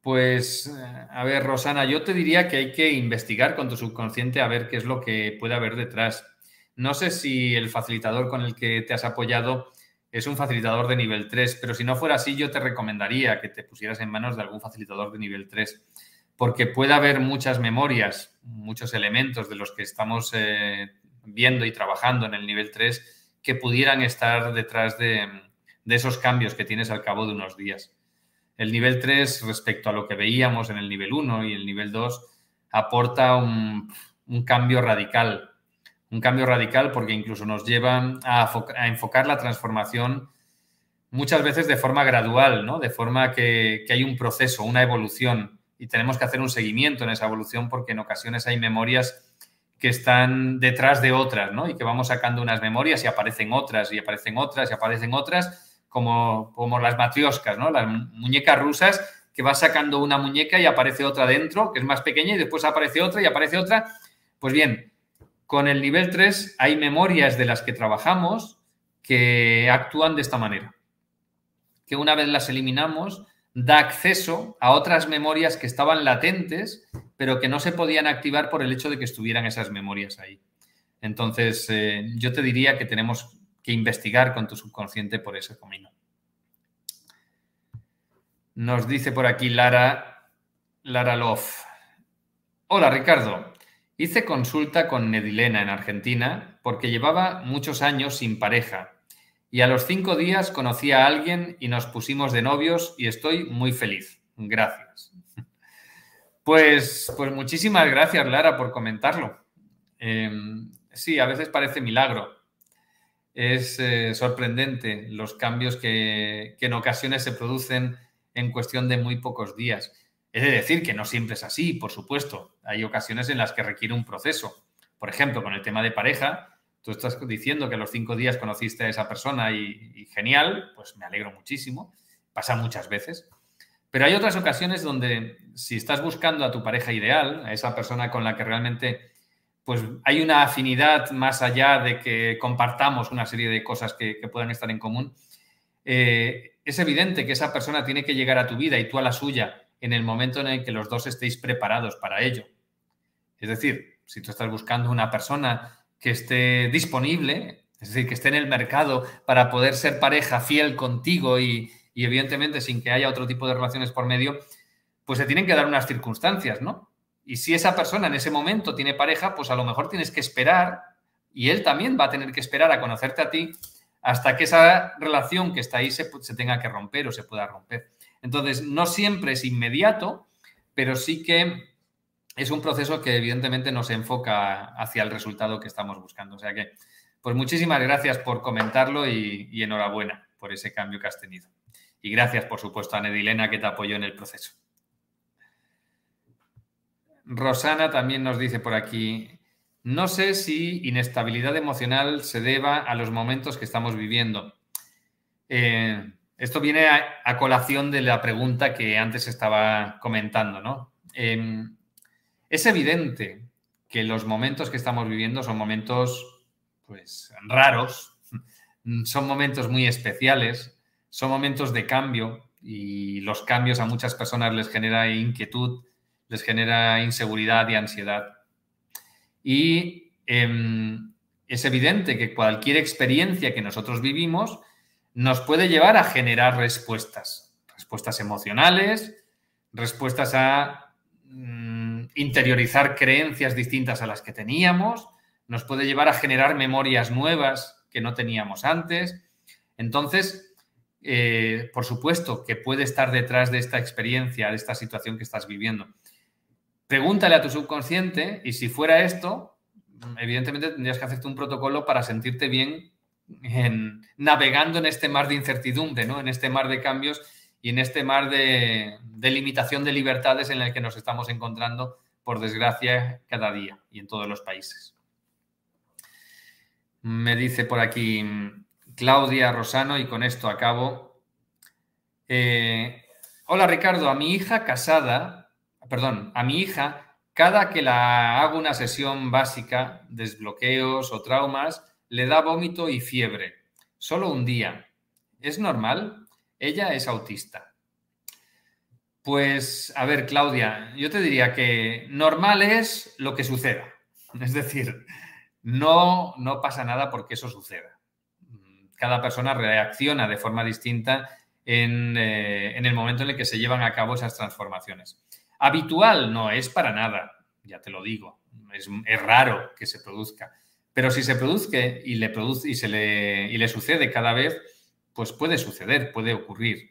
Pues, eh, a ver, Rosana, yo te diría que hay que investigar con tu subconsciente a ver qué es lo que puede haber detrás. No sé si el facilitador con el que te has apoyado es un facilitador de nivel 3, pero si no fuera así, yo te recomendaría que te pusieras en manos de algún facilitador de nivel 3, porque puede haber muchas memorias, muchos elementos de los que estamos eh, viendo y trabajando en el nivel 3 que pudieran estar detrás de esos cambios que tienes al cabo de unos días. El nivel 3 respecto a lo que veíamos en el nivel 1 y el nivel 2 aporta un, cambio radical. Un cambio radical porque incluso nos lleva a, enfocar la transformación muchas veces de forma gradual, ¿no? De forma que, que hay un proceso, una evolución y tenemos que hacer un seguimiento en esa evolución porque en ocasiones hay memorias que están detrás de otras, ¿no? Y que vamos sacando unas memorias y aparecen otras y aparecen otras y aparecen otras como, como las matrioscas, ¿no? Las muñecas rusas que va sacando una muñeca y aparece otra dentro, que es más pequeña, y después aparece otra y aparece otra. Pues bien, con el nivel 3 hay memorias de las que trabajamos que actúan de esta manera. Que una vez las eliminamos, da acceso a otras memorias que estaban latentes, pero que no se podían activar por el hecho de que estuvieran esas memorias ahí. Entonces, eh, yo te diría que tenemos que investigar con tu subconsciente por ese camino. Nos dice por aquí Lara, Lara Love. Hola Ricardo, hice consulta con Nedilena en Argentina porque llevaba muchos años sin pareja y a los cinco días conocí a alguien y nos pusimos de novios y estoy muy feliz. Gracias. Pues, pues muchísimas gracias Lara por comentarlo. Em, sí, a veces parece milagro, es eh, sorprendente los cambios que, en ocasiones se producen en cuestión de muy pocos días. Es de decir que no siempre es así, por supuesto. Hay ocasiones en las que requiere un proceso. Por ejemplo, con el tema de pareja, tú estás diciendo que a los cinco días conociste a esa persona y, genial, pues me alegro muchísimo. Pasa muchas veces. Pero hay otras ocasiones donde si estás buscando a tu pareja ideal, a esa persona con la que realmente pues hay una afinidad más allá de que compartamos una serie de cosas que, puedan estar en común. Eh, es evidente que esa persona tiene que llegar a tu vida y tú a la suya en el momento en el que los dos estéis preparados para ello. Es decir, si tú estás buscando una persona que esté disponible, es decir, que esté en el mercado para poder ser pareja fiel contigo y, evidentemente sin que haya otro tipo de relaciones por medio, pues se tienen que dar unas circunstancias, ¿no? Y si esa persona en ese momento tiene pareja, pues a lo mejor tienes que esperar y él también va a tener que esperar a conocerte a ti hasta que esa relación que está ahí se, tenga que romper o se pueda romper. Entonces, no siempre es inmediato, pero sí que es un proceso que evidentemente nos enfoca hacia el resultado que estamos buscando. O sea que, pues muchísimas gracias por comentarlo y, enhorabuena por ese cambio que has tenido. Y gracias, por supuesto, a Nedilena que te apoyó en el proceso. Rosana también nos dice por aquí, no sé si inestabilidad emocional se deba a los momentos que estamos viviendo. Eh, esto viene a, colación de la pregunta que antes estaba comentando, ¿no? Em, es evidente que los momentos que estamos viviendo son momentos, pues, raros, son momentos muy especiales, son momentos de cambio y los cambios a muchas personas les genera inquietud, les genera inseguridad y ansiedad. Y em, es evidente que cualquier experiencia que nosotros vivimos nos puede llevar a generar respuestas, respuestas emocionales, respuestas a interiorizar creencias distintas a las que teníamos, nos puede llevar a generar memorias nuevas que no teníamos antes. Entonces, eh, por supuesto que puede estar detrás de esta experiencia, de esta situación que estás viviendo. Pregúntale a tu subconsciente y si fuera esto, evidentemente tendrías que hacerte un protocolo para sentirte bien en, navegando en este mar de incertidumbre, ¿no? en este mar de cambios y en este mar de, limitación de libertades en el que nos estamos encontrando, por desgracia, cada día y en todos los países. Me dice por aquí Claudia Rosano y con esto acabo. Eh, hola Ricardo, a mi hija casada perdón, a mi hija, cada que la hago una sesión básica, desbloqueos o traumas, le da vómito y fiebre. Solo un día. ¿Es normal? Ella es autista. Pues, a ver, Claudia, yo te diría que normal es lo que suceda. Es decir, no, no pasa nada porque eso suceda. Cada persona reacciona de forma distinta en, eh, en el momento en el que se llevan a cabo esas transformaciones. Habitual no es para nada, ya te lo digo, es, raro que se produzca. Pero si se produzca y le, produce, y, se le, y le sucede cada vez, pues puede suceder, puede ocurrir.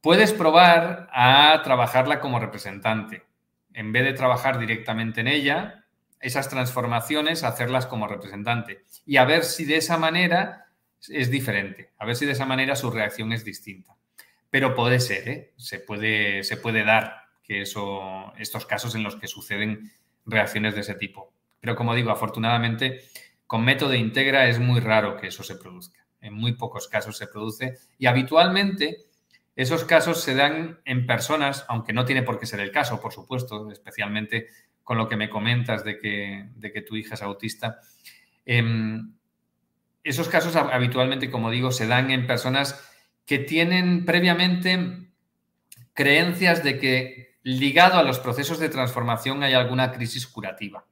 Puedes probar a trabajarla como representante. En vez de trabajar directamente en ella, esas transformaciones, hacerlas como representante. Y a ver si de esa manera es diferente, a ver si de esa manera su reacción es distinta. Pero puede ser, ¿eh? se, puede, se puede dar que eso, estos casos en los que suceden reacciones de ese tipo. Pero como digo, afortunadamente, con método integra es muy raro que eso se produzca. En muy pocos casos se produce y habitualmente esos casos se dan en personas, aunque no tiene por qué ser el caso, por supuesto, especialmente con lo que me comentas de que, de que tu hija es autista. Em, esos casos habitualmente, como digo, se dan en personas que tienen previamente creencias de que ligado a los procesos de transformación hay alguna crisis curativa.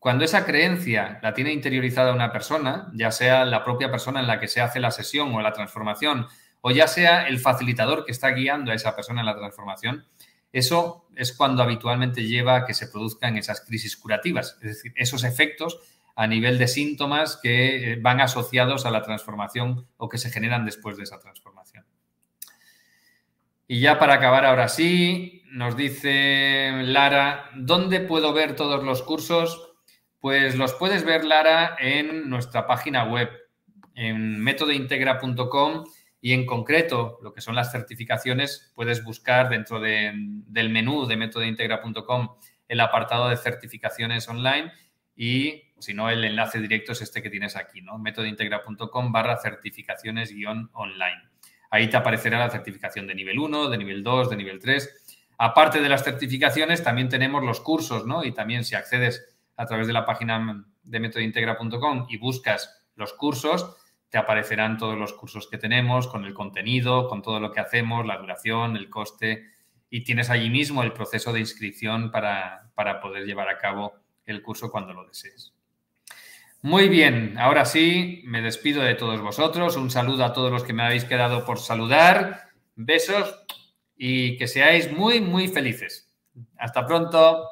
Cuando esa creencia la tiene interiorizada una persona, ya sea la propia persona en la que se hace la sesión o la transformación, o ya sea el facilitador que está guiando a esa persona en la transformación, eso es cuando habitualmente lleva a que se produzcan esas crisis curativas, es decir, esos efectos a nivel de síntomas que van asociados a la transformación o que se generan después de esa transformación. Y ya para acabar ahora sí, nos dice Lara, ¿dónde puedo ver todos los cursos? Pues los puedes ver, Lara, en nuestra página web, en métodointegra.com y en concreto lo que son las certificaciones, puedes buscar dentro del menú de métodointegra.com el apartado de certificaciones online y si no, el enlace directo es este que tienes aquí, ¿no? métodointegra.com barra certificaciones guion online. Ahí te aparecerá la certificación de nivel 1, de nivel 2, de nivel 3. Aparte de las certificaciones, también tenemos los cursos, ¿no? Y también si accedes a través de la página de metodointegra.com y buscas los cursos, te aparecerán todos los cursos que tenemos, con el contenido, con todo lo que hacemos, la duración, el coste, y tienes allí mismo el proceso de inscripción para, para poder llevar a cabo el curso cuando lo desees. Muy bien, ahora sí, me despido de todos vosotros. Un saludo a todos los que me habéis quedado por saludar. Besos y que seáis muy, muy felices. Hasta pronto.